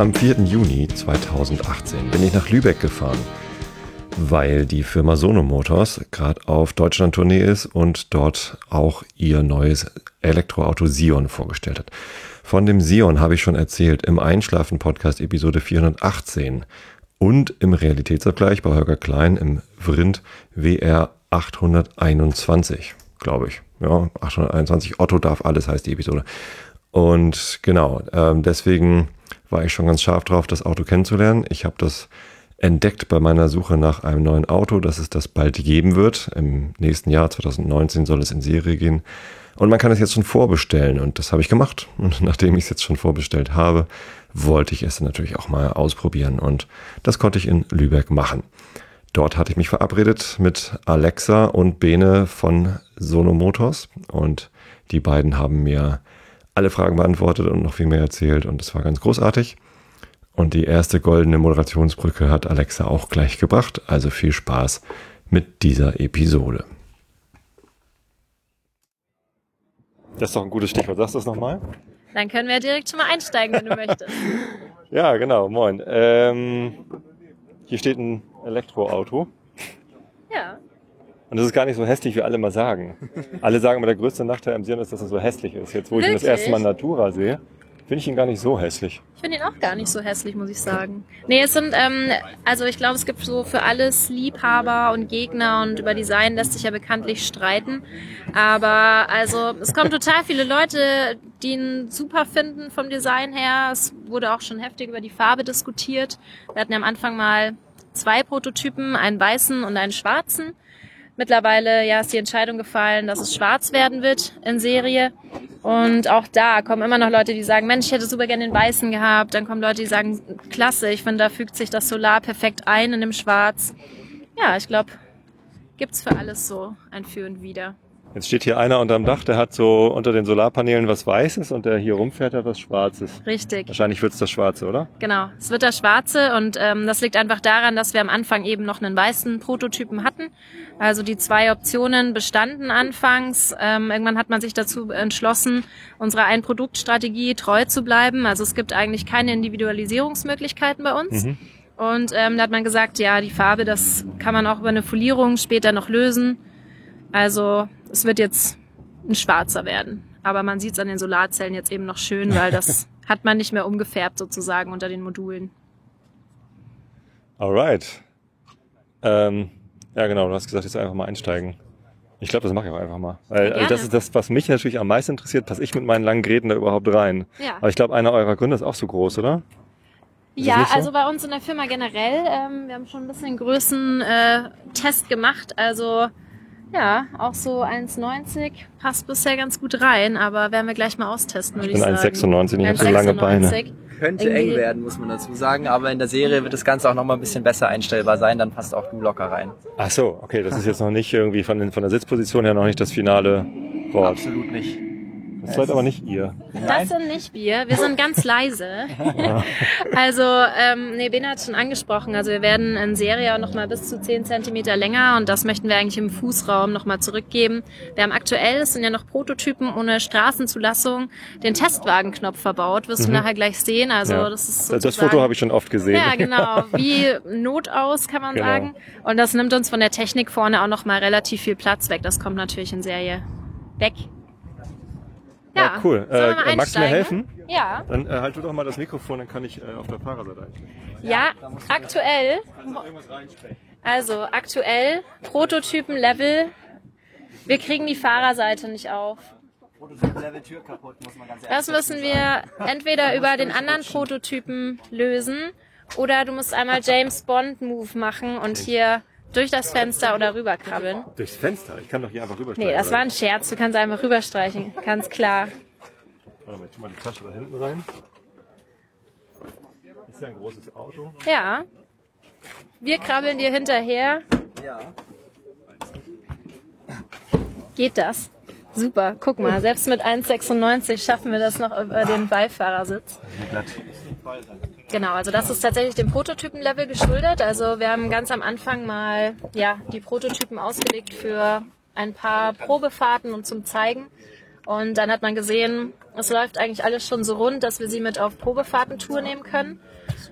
Am 4. Juni 2018 bin ich nach Lübeck gefahren, weil die Firma Sono Motors gerade auf Deutschland-Tournee ist und dort auch ihr neues Elektroauto Sion vorgestellt hat. Von dem Sion habe ich schon erzählt im Einschlafen-Podcast Episode 418 und im Realitätsabgleich bei Holger Klein im Vrind WR 821, glaube ich. Ja, 821. Otto darf alles heißt die Episode. Und genau, ähm, deswegen war ich schon ganz scharf drauf, das Auto kennenzulernen. Ich habe das entdeckt bei meiner Suche nach einem neuen Auto, dass es das bald geben wird. Im nächsten Jahr, 2019, soll es in Serie gehen. Und man kann es jetzt schon vorbestellen und das habe ich gemacht. Und nachdem ich es jetzt schon vorbestellt habe, wollte ich es natürlich auch mal ausprobieren und das konnte ich in Lübeck machen. Dort hatte ich mich verabredet mit Alexa und Bene von Sono Motors und die beiden haben mir alle Fragen beantwortet und noch viel mehr erzählt und es war ganz großartig. Und die erste goldene Moderationsbrücke hat Alexa auch gleich gebracht, also viel Spaß mit dieser Episode. Das ist doch ein gutes Stichwort. Sagst du das nochmal? Dann können wir direkt schon mal einsteigen, wenn du möchtest. Ja, genau. Moin. Ähm, hier steht ein Elektroauto. Ja. Und das ist gar nicht so hässlich, wie alle mal sagen. Alle sagen immer, der größte Nachteil am Sion ist, dass er so hässlich ist. Jetzt, wo ich ihn das Wirklich? erste Mal Natura sehe, finde ich ihn gar nicht so hässlich. Ich finde ihn auch gar nicht so hässlich, muss ich sagen. Nee, es sind, ähm, also ich glaube, es gibt so für alles Liebhaber und Gegner und über Design lässt sich ja bekanntlich streiten. Aber also es kommen total viele Leute, die ihn super finden vom Design her. Es wurde auch schon heftig über die Farbe diskutiert. Wir hatten ja am Anfang mal zwei Prototypen, einen weißen und einen schwarzen. Mittlerweile ja, ist die Entscheidung gefallen, dass es schwarz werden wird in Serie. Und auch da kommen immer noch Leute, die sagen, Mensch, ich hätte super gerne den weißen gehabt. Dann kommen Leute, die sagen, klasse, ich finde, da fügt sich das Solar perfekt ein in dem Schwarz. Ja, ich glaube, gibt's für alles so ein Für und Wider. Jetzt steht hier einer unterm Dach, der hat so unter den Solarpanelen was Weißes und der hier rumfährt hat was Schwarzes. Richtig. Wahrscheinlich wird's das Schwarze, oder? Genau, es wird der schwarze und ähm, das liegt einfach daran, dass wir am Anfang eben noch einen weißen Prototypen hatten. Also die zwei Optionen bestanden anfangs. Ähm, irgendwann hat man sich dazu entschlossen, unserer Ein-Produkt-Strategie treu zu bleiben. Also es gibt eigentlich keine Individualisierungsmöglichkeiten bei uns. Mhm. Und ähm, da hat man gesagt, ja, die Farbe, das kann man auch über eine Folierung später noch lösen. Also es wird jetzt ein schwarzer werden. Aber man sieht es an den Solarzellen jetzt eben noch schön, weil das hat man nicht mehr umgefärbt sozusagen unter den Modulen. Alright. Ähm, ja, genau, du hast gesagt, jetzt einfach mal einsteigen. Ich glaube, das mache ich auch einfach mal. Weil also das ist das, was mich natürlich am meisten interessiert. Passe ich mit meinen langen Geräten da überhaupt rein? Ja. Aber ich glaube, einer eurer Gründe ist auch so groß, oder? Ist Ja, so? also bei uns in der Firma generell, ähm, wir haben schon ein bisschen Größen äh, Test gemacht. Also ja, auch so 1,90 passt bisher ganz gut rein, aber werden wir gleich mal austesten, würde Ich ich, bin sagen. 1,96, ich habe so lange Beine. 1,96. Könnte Irgendwie- eng werden, muss man dazu sagen, aber in der Serie wird das Ganze auch nochmal ein bisschen besser einstellbar sein, dann passt auch du locker rein. Ach so, okay, das ist jetzt noch nicht irgendwie von, den, von der Sitzposition her noch nicht das finale Wort. Absolut nicht. Das seid aber nicht ihr. Das sind nicht wir, wir sind ganz leise. also, ähm, nee, Ben hat schon angesprochen, also wir werden in Serie auch nochmal bis zu 10 Zentimeter länger und das möchten wir eigentlich im Fußraum nochmal zurückgeben. Wir haben aktuell, es sind ja noch Prototypen ohne Straßenzulassung, den Testwagenknopf verbaut, wirst du nachher gleich sehen, also Ja. das ist Das. Foto habe ich schon oft gesehen. Ja, genau. Wie Not aus, kann man Genau. sagen. Und das nimmt uns von der Technik vorne auch nochmal relativ viel Platz weg. Das kommt natürlich in Serie weg. Ja, cool. Sollen wir mal Äh, magst du mir einsteigen? helfen? Ja. Dann äh, halt du doch mal das Mikrofon, dann kann ich äh, auf der Fahrerseite einstellen. Ja, aktuell. Also aktuell Prototypen-Level. Wir kriegen die Fahrerseite nicht auf. Tür kaputt, muss man ganz Das müssen wir entweder über den anderen Prototypen lösen oder du musst einmal James Bond Move machen und hier durch das Fenster oder rüberkrabbeln. Durchs Fenster? Ich kann doch hier einfach rübersteigen. Nee, das oder? war ein Scherz. Du kannst einfach rüberstreichen. Ganz klar. Warte mal, ich tu mal die Tasche da hinten rein. Ist ja ein großes Auto. Ja. Wir krabbeln dir hinterher. Ja. Geht das? Super, guck mal, selbst mit 1,96 schaffen wir das noch über den Beifahrersitz. Genau, also das ist tatsächlich dem Prototypen-Level geschuldet. Also wir haben ganz am Anfang mal ja, die Prototypen ausgelegt für ein paar Probefahrten und zum Zeigen. Und dann hat man gesehen, es läuft eigentlich alles schon so rund, dass wir sie mit auf Probefahrtentour nehmen können.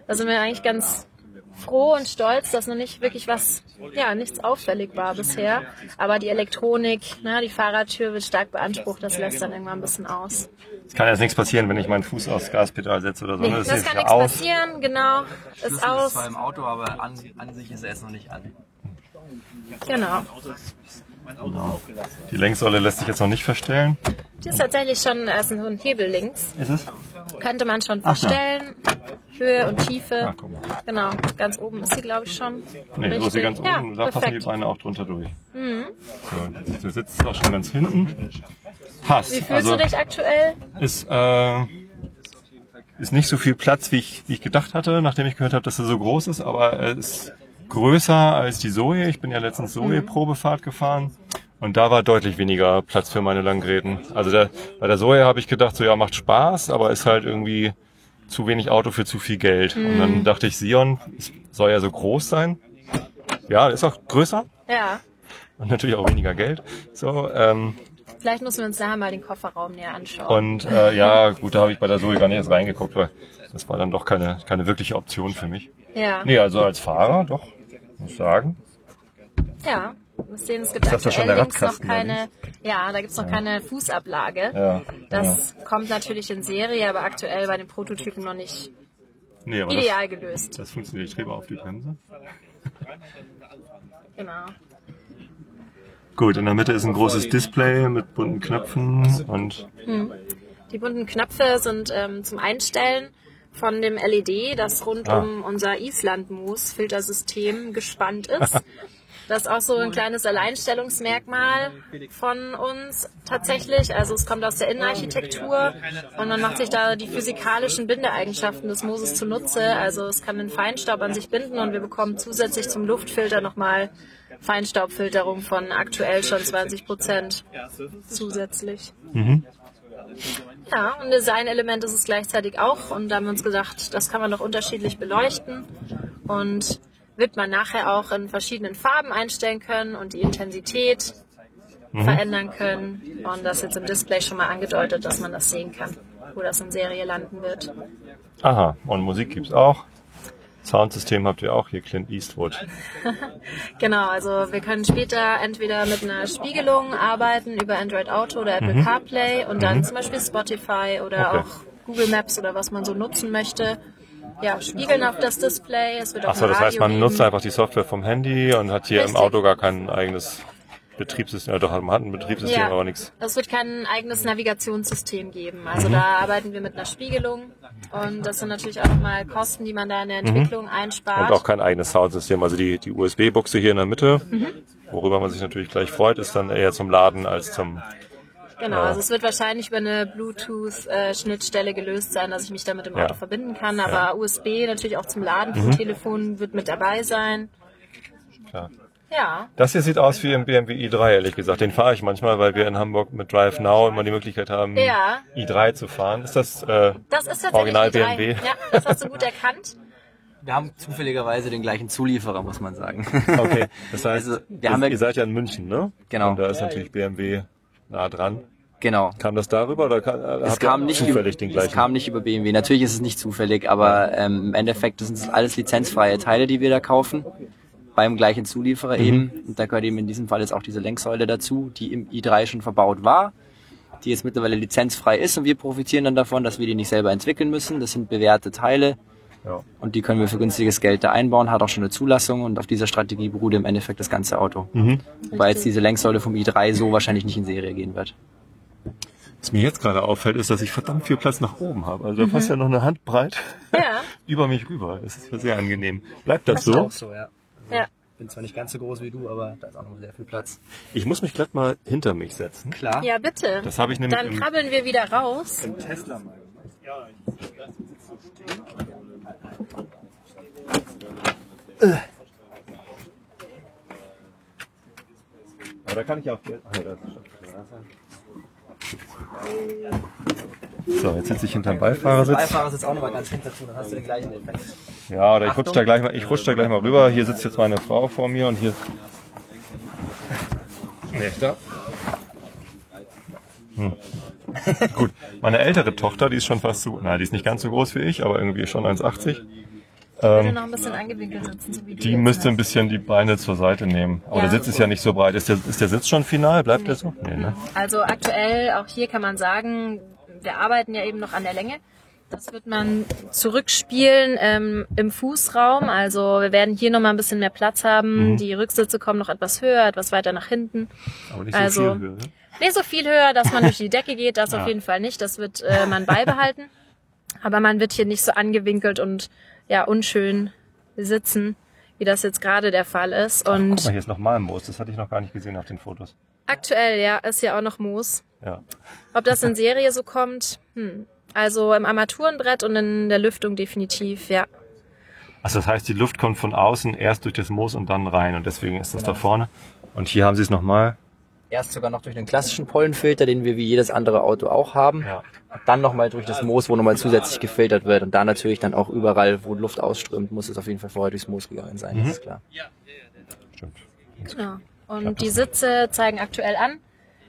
Da sind wir eigentlich ganz froh und stolz, dass noch nicht wirklich was, ja, nichts auffällig war bisher. Aber die Elektronik, ne, die Fahrradtür wird stark beansprucht, das lässt dann irgendwann ein bisschen aus. Es kann jetzt nichts passieren, wenn ich meinen Fuß aufs Gaspedal setze oder so. Nee, ne? das, ist kann nichts aus. passieren, genau. Ist Schlüssel ist aus. zwar im Auto, aber an, an sich ist er jetzt noch nicht an. Genau. Die Längssäule lässt sich jetzt noch nicht verstellen. Die ist tatsächlich schon äh, ist so ein Hebel links. Ist es? Könnte man schon Ach ja. verstellen. Höhe und Tiefe. Ah, guck mal. Genau, ganz oben ist sie, glaube ich, schon. Nee, so ist sie ganz ja, oben. Da passen die. Mhm. Beine auch drunter durch. So, du sitzt auch schon ganz hinten. Passt. Wie fühlst also du dich aktuell? ist, äh, ist nicht so viel Platz, wie ich, wie ich gedacht hatte, nachdem ich gehört habe, dass er so groß ist, aber er ist größer als die Zoe. Ich bin ja letztens Zoe-Probefahrt gefahren. Und da war deutlich weniger Platz für meine Langräden. Also der, bei der Zoe habe ich gedacht, so ja, macht Spaß, aber ist halt irgendwie zu wenig Auto für zu viel Geld. Und dann dachte ich, Sion es soll ja so groß sein. Ja, ist auch größer Ja. und natürlich auch weniger Geld. So, ähm, Vielleicht müssen wir uns nachher mal den Kofferraum näher anschauen. und äh, ja, gut, da habe ich bei der Zoe gar nicht erst reingeguckt, weil das war dann doch keine, keine wirkliche Option für mich. ja. Nee, also als Fahrer doch, muss sagen. Ja. Wir sehen, es gibt Ist das ja aktuell schon der links noch keine, ja, da gibt's noch keine Fußablage. Ja, Das kommt natürlich in Serie, aber aktuell bei den Prototypen noch nicht Nee, aber das, ideal gelöst. das funktioniert. Ich trete auf die Bremse. Genau. Gut, in der Mitte ist ein großes Display mit bunten Knöpfen und Die bunten Knöpfe sind ähm, zum Einstellen von dem LED, das rund Ah. um unser Island-Moos-Filtersystem gespannt ist. Das ist auch so ein kleines Alleinstellungsmerkmal von uns tatsächlich. Also es kommt aus der Innenarchitektur und man macht sich da die physikalischen Bindeeigenschaften des Mooses zunutze. Also es kann den Feinstaub an sich binden und wir bekommen zusätzlich zum Luftfilter nochmal Feinstaubfilterung von aktuell schon 20 Prozent zusätzlich. Ja, ein Designelement ist es gleichzeitig auch und da haben wir uns gedacht, das kann man doch unterschiedlich beleuchten und wird man nachher auch in verschiedenen Farben einstellen können und die Intensität verändern können und das jetzt im Display schon mal angedeutet, dass man das sehen kann, wo das in Serie landen wird. aha, und Musik gibt's auch. Soundsystem habt ihr auch hier, Clint Eastwood. Genau, also wir können später entweder mit einer Spiegelung arbeiten über Android Auto oder Apple CarPlay und dann zum Beispiel Spotify oder Okay. auch Google Maps oder was man so nutzen möchte. Ja, spiegeln auf das Display. Es wird auch Achso, das heißt, man Radio nutzt geben. einfach die Software vom Handy und hat hier im Richtig. Auto gar kein eigenes Betriebssystem. Ja, doch, man hat ein Betriebssystem, aber nichts. Es wird kein eigenes Navigationssystem geben. Also Mhm. da arbeiten wir mit einer Spiegelung und das sind natürlich auch nochmal Kosten, die man da in der Entwicklung einspart. Mhm. Und auch kein eigenes Soundsystem. Also die, die USB-Buchse hier in der Mitte, Mhm. worüber man sich natürlich gleich freut, ist dann eher zum Laden als zum... Genau, also es wird wahrscheinlich über eine Bluetooth-Schnittstelle gelöst sein, dass ich mich damit im Ja. Auto verbinden kann. Aber USB natürlich auch zum Laden vom Telefon wird mit dabei sein. Klar. Ja, Das hier sieht aus wie im BMW i3, ehrlich gesagt. Den fahre ich manchmal, weil wir in Hamburg mit Drive Now immer die Möglichkeit haben, Ja. i3 zu fahren. Ist das äh, das ist Original die drei. BMW? Ja, das hast du gut erkannt. Wir haben zufälligerweise den gleichen Zulieferer, muss man sagen. Okay, das heißt, Also, wir haben ja- ihr seid ja in München, ne? Genau. Und da ist natürlich BMW nah dran. genau. Kam das darüber oder kam, äh, Es kam, nicht zufällig über, den es gleichen? kam nicht über BMW. Natürlich ist es nicht zufällig, aber ähm, im Endeffekt sind es alles lizenzfreie Teile, die wir da kaufen. Beim gleichen Zulieferer Mhm. eben. Und da gehört eben in diesem Fall jetzt auch diese Lenksäule dazu, die im i3 schon verbaut war, die jetzt mittlerweile lizenzfrei ist und wir profitieren dann davon, dass wir die nicht selber entwickeln müssen. Das sind bewährte Teile ja. und die können wir für günstiges Geld da einbauen, hat auch schon eine Zulassung und auf dieser Strategie beruht im Endeffekt das ganze Auto. Mhm. Wobei jetzt diese Lenksäule vom i3 so wahrscheinlich nicht in Serie gehen wird. Was mir jetzt gerade auffällt, ist, dass ich verdammt viel Platz nach oben habe. Also da passt ja noch eine Handbreit Ja, über mich rüber. Das ist ja sehr angenehm. Bleibt das Ist so? auch so, ja. Ja. Bin zwar nicht ganz so groß wie du, aber da ist auch noch sehr viel Platz. Ich muss mich glatt mal hinter mich setzen. Klar. Ja, bitte. Das habe ich nämlich Dann im, krabbeln wir wieder raus. im Tesla mal. Aber da kann ich auch. Ah, da ist schon. So, jetzt sitze ich hinterm Beifahrersitz. Beifahrersitz auch nochmal ganz hinter zu, dann hast du den gleichen Effekt. Ja, oder ich rutsche da gleich mal, ich rutsche da gleich mal rüber. Hier sitzt jetzt meine Frau vor mir und hier. Nee, da. Hm. Gut, meine ältere Tochter, die ist schon fast so, na, die ist nicht ganz so groß wie ich, aber irgendwie schon 1,80. Ich würde noch ein bisschen angewinkelt sitzen, so wie Die müsste ein bisschen die Beine zur Seite nehmen. Aber Ja. der Sitz ist ja nicht so breit. Ist der, ist der Sitz schon final? Bleibt der so? Nee, ne? Also aktuell, auch hier kann man sagen, wir arbeiten ja eben noch an der Länge. Das wird man zurückspielen ähm, im Fußraum. Also wir werden hier nochmal ein bisschen mehr Platz haben. Mhm. Die Rücksitze kommen noch etwas höher, etwas weiter nach hinten. Aber nicht Also- so viel Höhe. ne? Nicht so viel höher, dass man durch die Decke geht, das Ja. auf jeden Fall nicht. Das wird äh, man beibehalten. Aber man wird hier nicht so angewinkelt und ja unschön sitzen, wie das jetzt gerade der Fall ist. Guck Und mal, hier ist nochmal Moos. Das hatte ich noch gar nicht gesehen auf den Fotos. Aktuell, ja, ist ja auch noch Moos. Ja. Ob das in Serie so kommt, hm. Also im Armaturenbrett und in der Lüftung definitiv, ja. Also das heißt, die Luft kommt von außen erst durch das Moos und dann rein und deswegen ist das da vorne. Und hier haben sie es nochmal. Erst sogar noch durch den klassischen Pollenfilter, den wir wie jedes andere Auto auch haben. Ja. Dann nochmal durch das Moos, wo nochmal zusätzlich gefiltert wird. Und da natürlich dann auch überall, wo Luft ausströmt, muss es auf jeden Fall vorher durchs Moos gegangen sein, das ist klar. Stimmt. Genau. Und die Sitze zeigen aktuell an.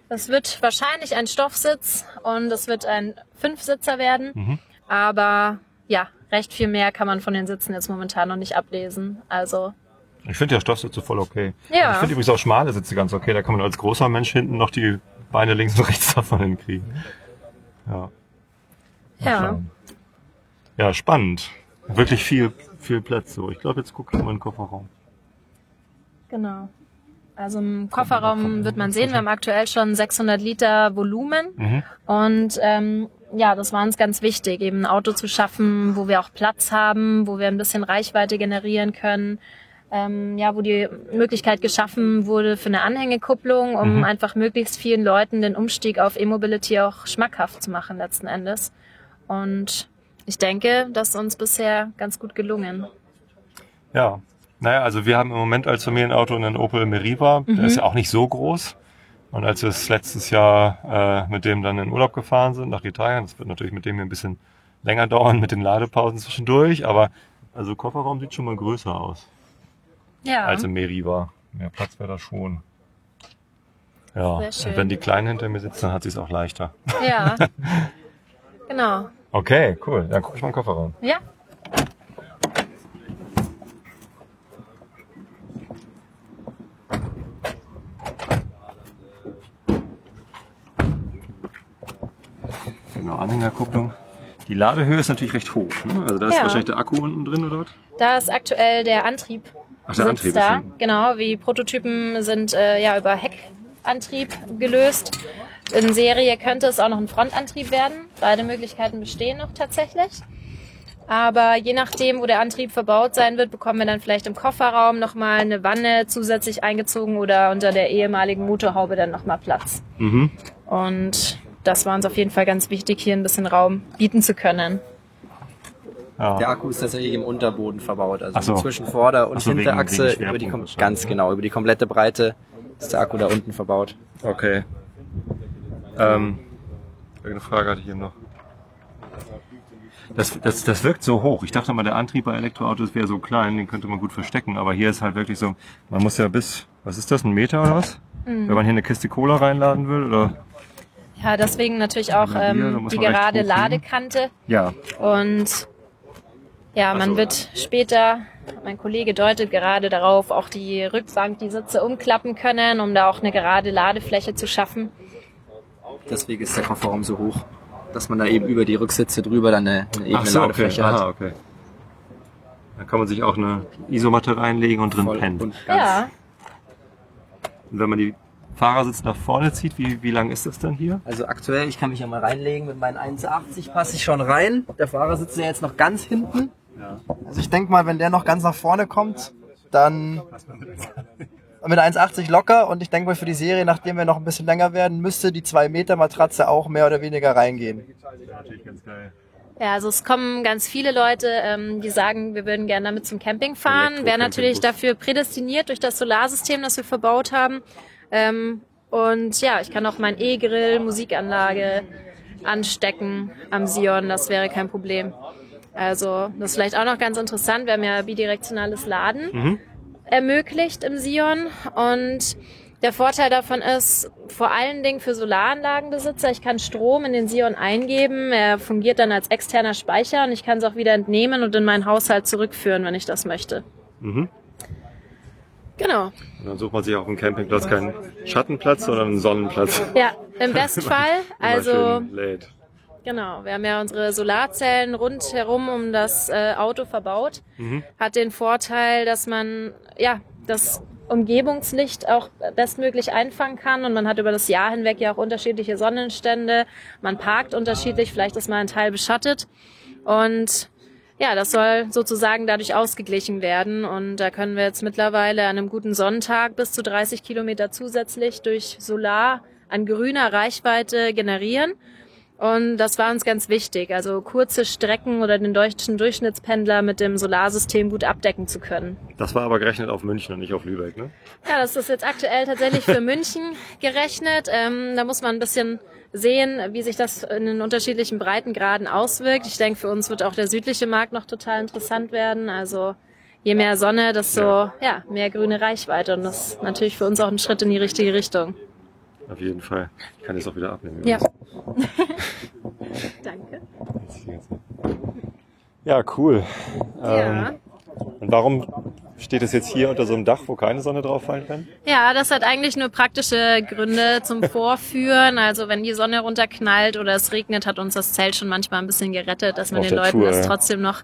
Das wird wahrscheinlich ein Stoffsitz und es wird ein Fünfsitzer werden. Mhm. Aber ja, recht viel mehr kann man von den Sitzen jetzt momentan noch nicht ablesen. Also Ich finde ja Stoffsitze voll okay. Ja. Ich finde übrigens auch schmale Sitze ganz okay. Da kann man als großer Mensch hinten noch die Beine links und rechts davon hinkriegen. Ja. ja. Ja, spannend. Wirklich viel, viel Platz so. Ich glaube, jetzt gucke ich mal in den Kofferraum. genau. Also im Kofferraum wird man sehen, wir haben aktuell schon 600 Liter Volumen. Mhm. Und ähm, ja, das war uns ganz wichtig, eben ein Auto zu schaffen, wo wir auch Platz haben, wo wir ein bisschen Reichweite generieren können. Ähm, ja, wo die Möglichkeit geschaffen wurde für eine Anhängekupplung, um Mhm. einfach möglichst vielen Leuten den Umstieg auf E-Mobility auch schmackhaft zu machen letzten Endes. Und ich denke, das ist uns bisher ganz gut gelungen. Ja. Naja, also wir haben im Moment als Familienauto einen Opel Meriva. Der ist ja auch nicht so groß. Und als wir es letztes Jahr äh, mit dem dann in Urlaub gefahren sind, nach Italien, das wird natürlich mit dem hier ein bisschen länger dauern, mit den Ladepausen zwischendurch, aber also Kofferraum sieht schon mal größer aus Ja, als im Meriva. Mehr Platz wäre da schon. Ja, Sehr schön. und wenn die Kleinen hinter mir sitzen, dann hat sie es auch leichter. ja. genau. Okay, cool. Dann gucke ich mal den Kofferraum. Ja, Genau, Anhängerkupplung. Die Ladehöhe ist natürlich recht hoch. Ne? Also da ist Ja. wahrscheinlich der Akku unten drin oder was? da ist aktuell der Antrieb Ach, der Antrieb ist da. hinten. Genau, wie Prototypen sind äh, ja über Heckantrieb gelöst. In Serie könnte es auch noch ein Frontantrieb werden. Beide Möglichkeiten bestehen noch tatsächlich. Aber je nachdem, wo der Antrieb verbaut sein wird, bekommen wir dann vielleicht im Kofferraum nochmal eine Wanne zusätzlich eingezogen oder unter der ehemaligen Motorhaube dann nochmal Platz. Mhm. Und das war uns auf jeden Fall ganz wichtig, hier ein bisschen Raum bieten zu können. Ja. Der Akku ist tatsächlich im Unterboden verbaut, also so. zwischen Vorder- und Ach so, Hinterachse wegen über die kom- ganz genau über die komplette Breite ist der Akku da unten verbaut. Okay. Ähm, irgendeine Frage hatte ich eben noch. Das, das, das wirkt so hoch. Ich dachte mal, der Antrieb bei Elektroautos wäre so klein, den könnte man gut verstecken. Aber hier ist halt wirklich so, man muss ja bis, was ist das, ein Meter oder was? Mhm. Wenn man hier eine Kiste Cola reinladen will, oder? Ja, deswegen natürlich auch Ja, hier, ähm, die gerade. Ladekante. Ja. Und ja, man Also- wird später, mein Kollege deutet gerade darauf, auch die Rückbank, die Sitze umklappen können, um da auch eine gerade Ladefläche zu schaffen. Deswegen ist der Kofferraum so hoch, dass man da eben über die Rücksitze drüber dann eine, eine ebene Ach so, okay. Ladefläche Aha, hat. okay. Da kann man sich auch eine Isomatte reinlegen und drin Voll pennen. und ganz Ja, Und wenn man die Fahrersitz nach vorne zieht, wie, wie lang ist das dann hier? Also aktuell, ich kann mich ja mal reinlegen, mit meinen 1,80 passe ich schon rein. Der Fahrer sitzt ja jetzt noch ganz hinten. Also ich denke mal, wenn der noch ganz nach vorne kommt, dann mit 1,80 locker und ich denke mal für die Serie, nachdem wir noch ein bisschen länger werden, müsste die 2 Meter Matratze auch mehr oder weniger reingehen. Natürlich ganz geil. ja, also es kommen ganz viele Leute, ähm, die sagen, wir würden gerne damit zum Camping fahren. Wäre natürlich dafür prädestiniert durch das Solarsystem, das wir verbaut haben. Ähm, Und ja, ich kann auch mein E-Grill, Musikanlage anstecken am Sion. Das wäre kein Problem. Also das ist vielleicht auch noch ganz interessant. Wir haben ja bidirektionales Laden Mhm. ermöglicht im Sion und der Vorteil davon ist vor allen Dingen für Solaranlagenbesitzer, ich kann Strom in den Sion eingeben, er fungiert dann als externer Speicher und ich kann es auch wieder entnehmen und in meinen Haushalt zurückführen, wenn ich das möchte. Mhm. Genau. Und dann sucht man sich auf dem Campingplatz keinen Schattenplatz, sondern einen Sonnenplatz. Ja, im Bestfall. Also. Genau, wir haben ja unsere Solarzellen rundherum um das äh, Auto verbaut. Hat den Vorteil, dass man ja das Umgebungslicht auch bestmöglich einfangen kann und man hat über das Jahr hinweg ja auch unterschiedliche Sonnenstände. Man parkt unterschiedlich, vielleicht ist mal ein Teil beschattet und ja, das soll sozusagen dadurch ausgeglichen werden und da können wir jetzt mittlerweile an einem guten Sonntag bis zu 30 Kilometer zusätzlich durch Solar an grüner Reichweite generieren. Und das war uns ganz wichtig, also kurze Strecken oder den deutschen Durchschnittspendler mit dem Solarsystem gut abdecken zu können. Das war aber gerechnet auf München und nicht auf Lübeck, ne? Ja, das ist jetzt aktuell tatsächlich für München gerechnet. Ähm, da muss man ein bisschen sehen, wie sich das in den unterschiedlichen Breitengraden auswirkt. Ich denke, für uns wird auch der südliche Markt noch total interessant werden. Also je mehr Sonne, desto Ja. ja. mehr grüne Reichweite. Und das ist natürlich für uns auch ein Schritt in die richtige Richtung. Auf jeden Fall. Ich kann jetzt auch wieder abnehmen. Ja. Danke. Ja, cool. Ja. Ähm, und warum steht es jetzt hier unter so einem Dach, wo keine Sonne drauf fallen kann? Ja, das hat eigentlich nur praktische Gründe zum Vorführen. Also wenn die Sonne runterknallt oder es regnet, hat uns das Zelt schon manchmal ein bisschen gerettet, dass man Auf den Leuten Tour, das ja. trotzdem noch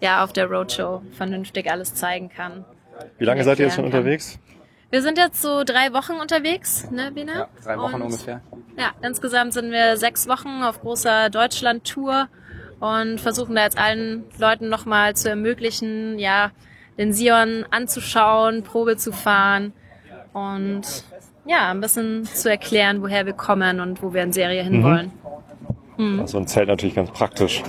ja auf der Roadshow vernünftig alles zeigen kann. Wie lange seid ihr jetzt schon kann. unterwegs? Wir sind jetzt so drei Wochen unterwegs, ne, Bina? Ja, drei Wochen Und, ungefähr. Ja, insgesamt sind wir sechs Wochen auf großer Deutschland-Tour und versuchen da jetzt allen Leuten nochmal zu ermöglichen, ja, den Sion anzuschauen, Probe zu fahren und ja, ein bisschen zu erklären, woher wir kommen und wo wir in Serie hinwollen. So ein Zelt natürlich ganz praktisch.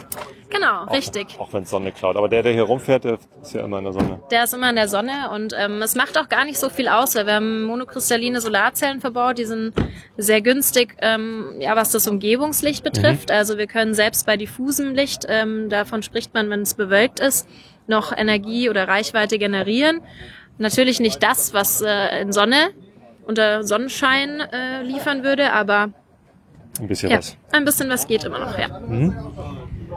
Genau, richtig. Auch wenn es Sonne klaut. Aber der, der hier rumfährt, der ist ja immer in der Sonne. Der ist immer in der Sonne und ähm, es macht auch gar nicht so viel aus, weil wir haben monokristalline Solarzellen verbaut, die sind sehr günstig, ähm, ja, was das Umgebungslicht betrifft. Also wir können selbst bei diffusem Licht, ähm, davon spricht man, wenn es bewölkt ist, noch Energie oder Reichweite generieren. Natürlich nicht das, was äh, in Sonne unter Sonnenschein äh, liefern würde, aber Ein bisschen ja, was. ein bisschen was geht immer noch, ja.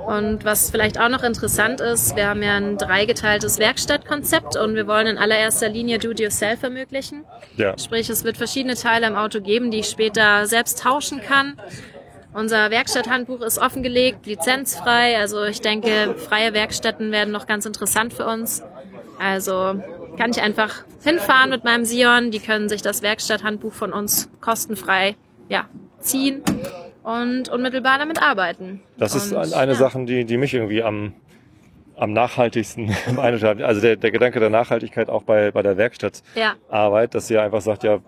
Und was vielleicht auch noch interessant ist, wir haben ja ein dreigeteiltes Werkstattkonzept und wir wollen in allererster Linie Do-it-yourself ermöglichen. Ja. Sprich, es wird verschiedene Teile im Auto geben, die ich später selbst tauschen kann. Unser Werkstatthandbuch ist offengelegt, lizenzfrei. Also ich denke, freie Werkstätten werden noch ganz interessant für uns. Also kann ich einfach hinfahren mit meinem Sion. Die können sich das Werkstatthandbuch von uns kostenfrei ja, ziehen und unmittelbar damit arbeiten. Das ist und, ein- eine ja. Sache, die, die mich irgendwie am, am nachhaltigsten hat. Also der, der Gedanke der Nachhaltigkeit auch bei, bei der Werkstattarbeit, Ja, dass sie einfach sagt, ja,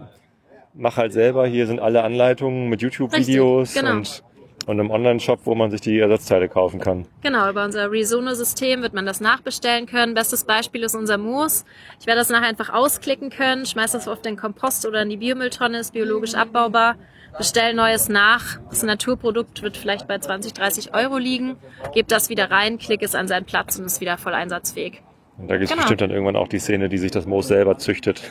mach halt selber, hier sind alle Anleitungen mit YouTube-Videos genau. und, und einem Online-Shop, wo man sich die Ersatzteile kaufen kann. Genau, über unser Resono-System wird man das nachbestellen können. Bestes Beispiel ist unser Moos. Ich werde das nachher einfach ausklicken können, schmeiß das auf den Kompost oder in die Biomülltonne, ist biologisch abbaubar, bestell neues nach. Das Naturprodukt wird vielleicht bei 20, 30 Euro liegen, gebe das wieder rein, klick es an seinen Platz und ist wieder voll einsatzfähig. Und da gibt es Genau. bestimmt dann irgendwann auch die Szene, die sich das Moos selber züchtet.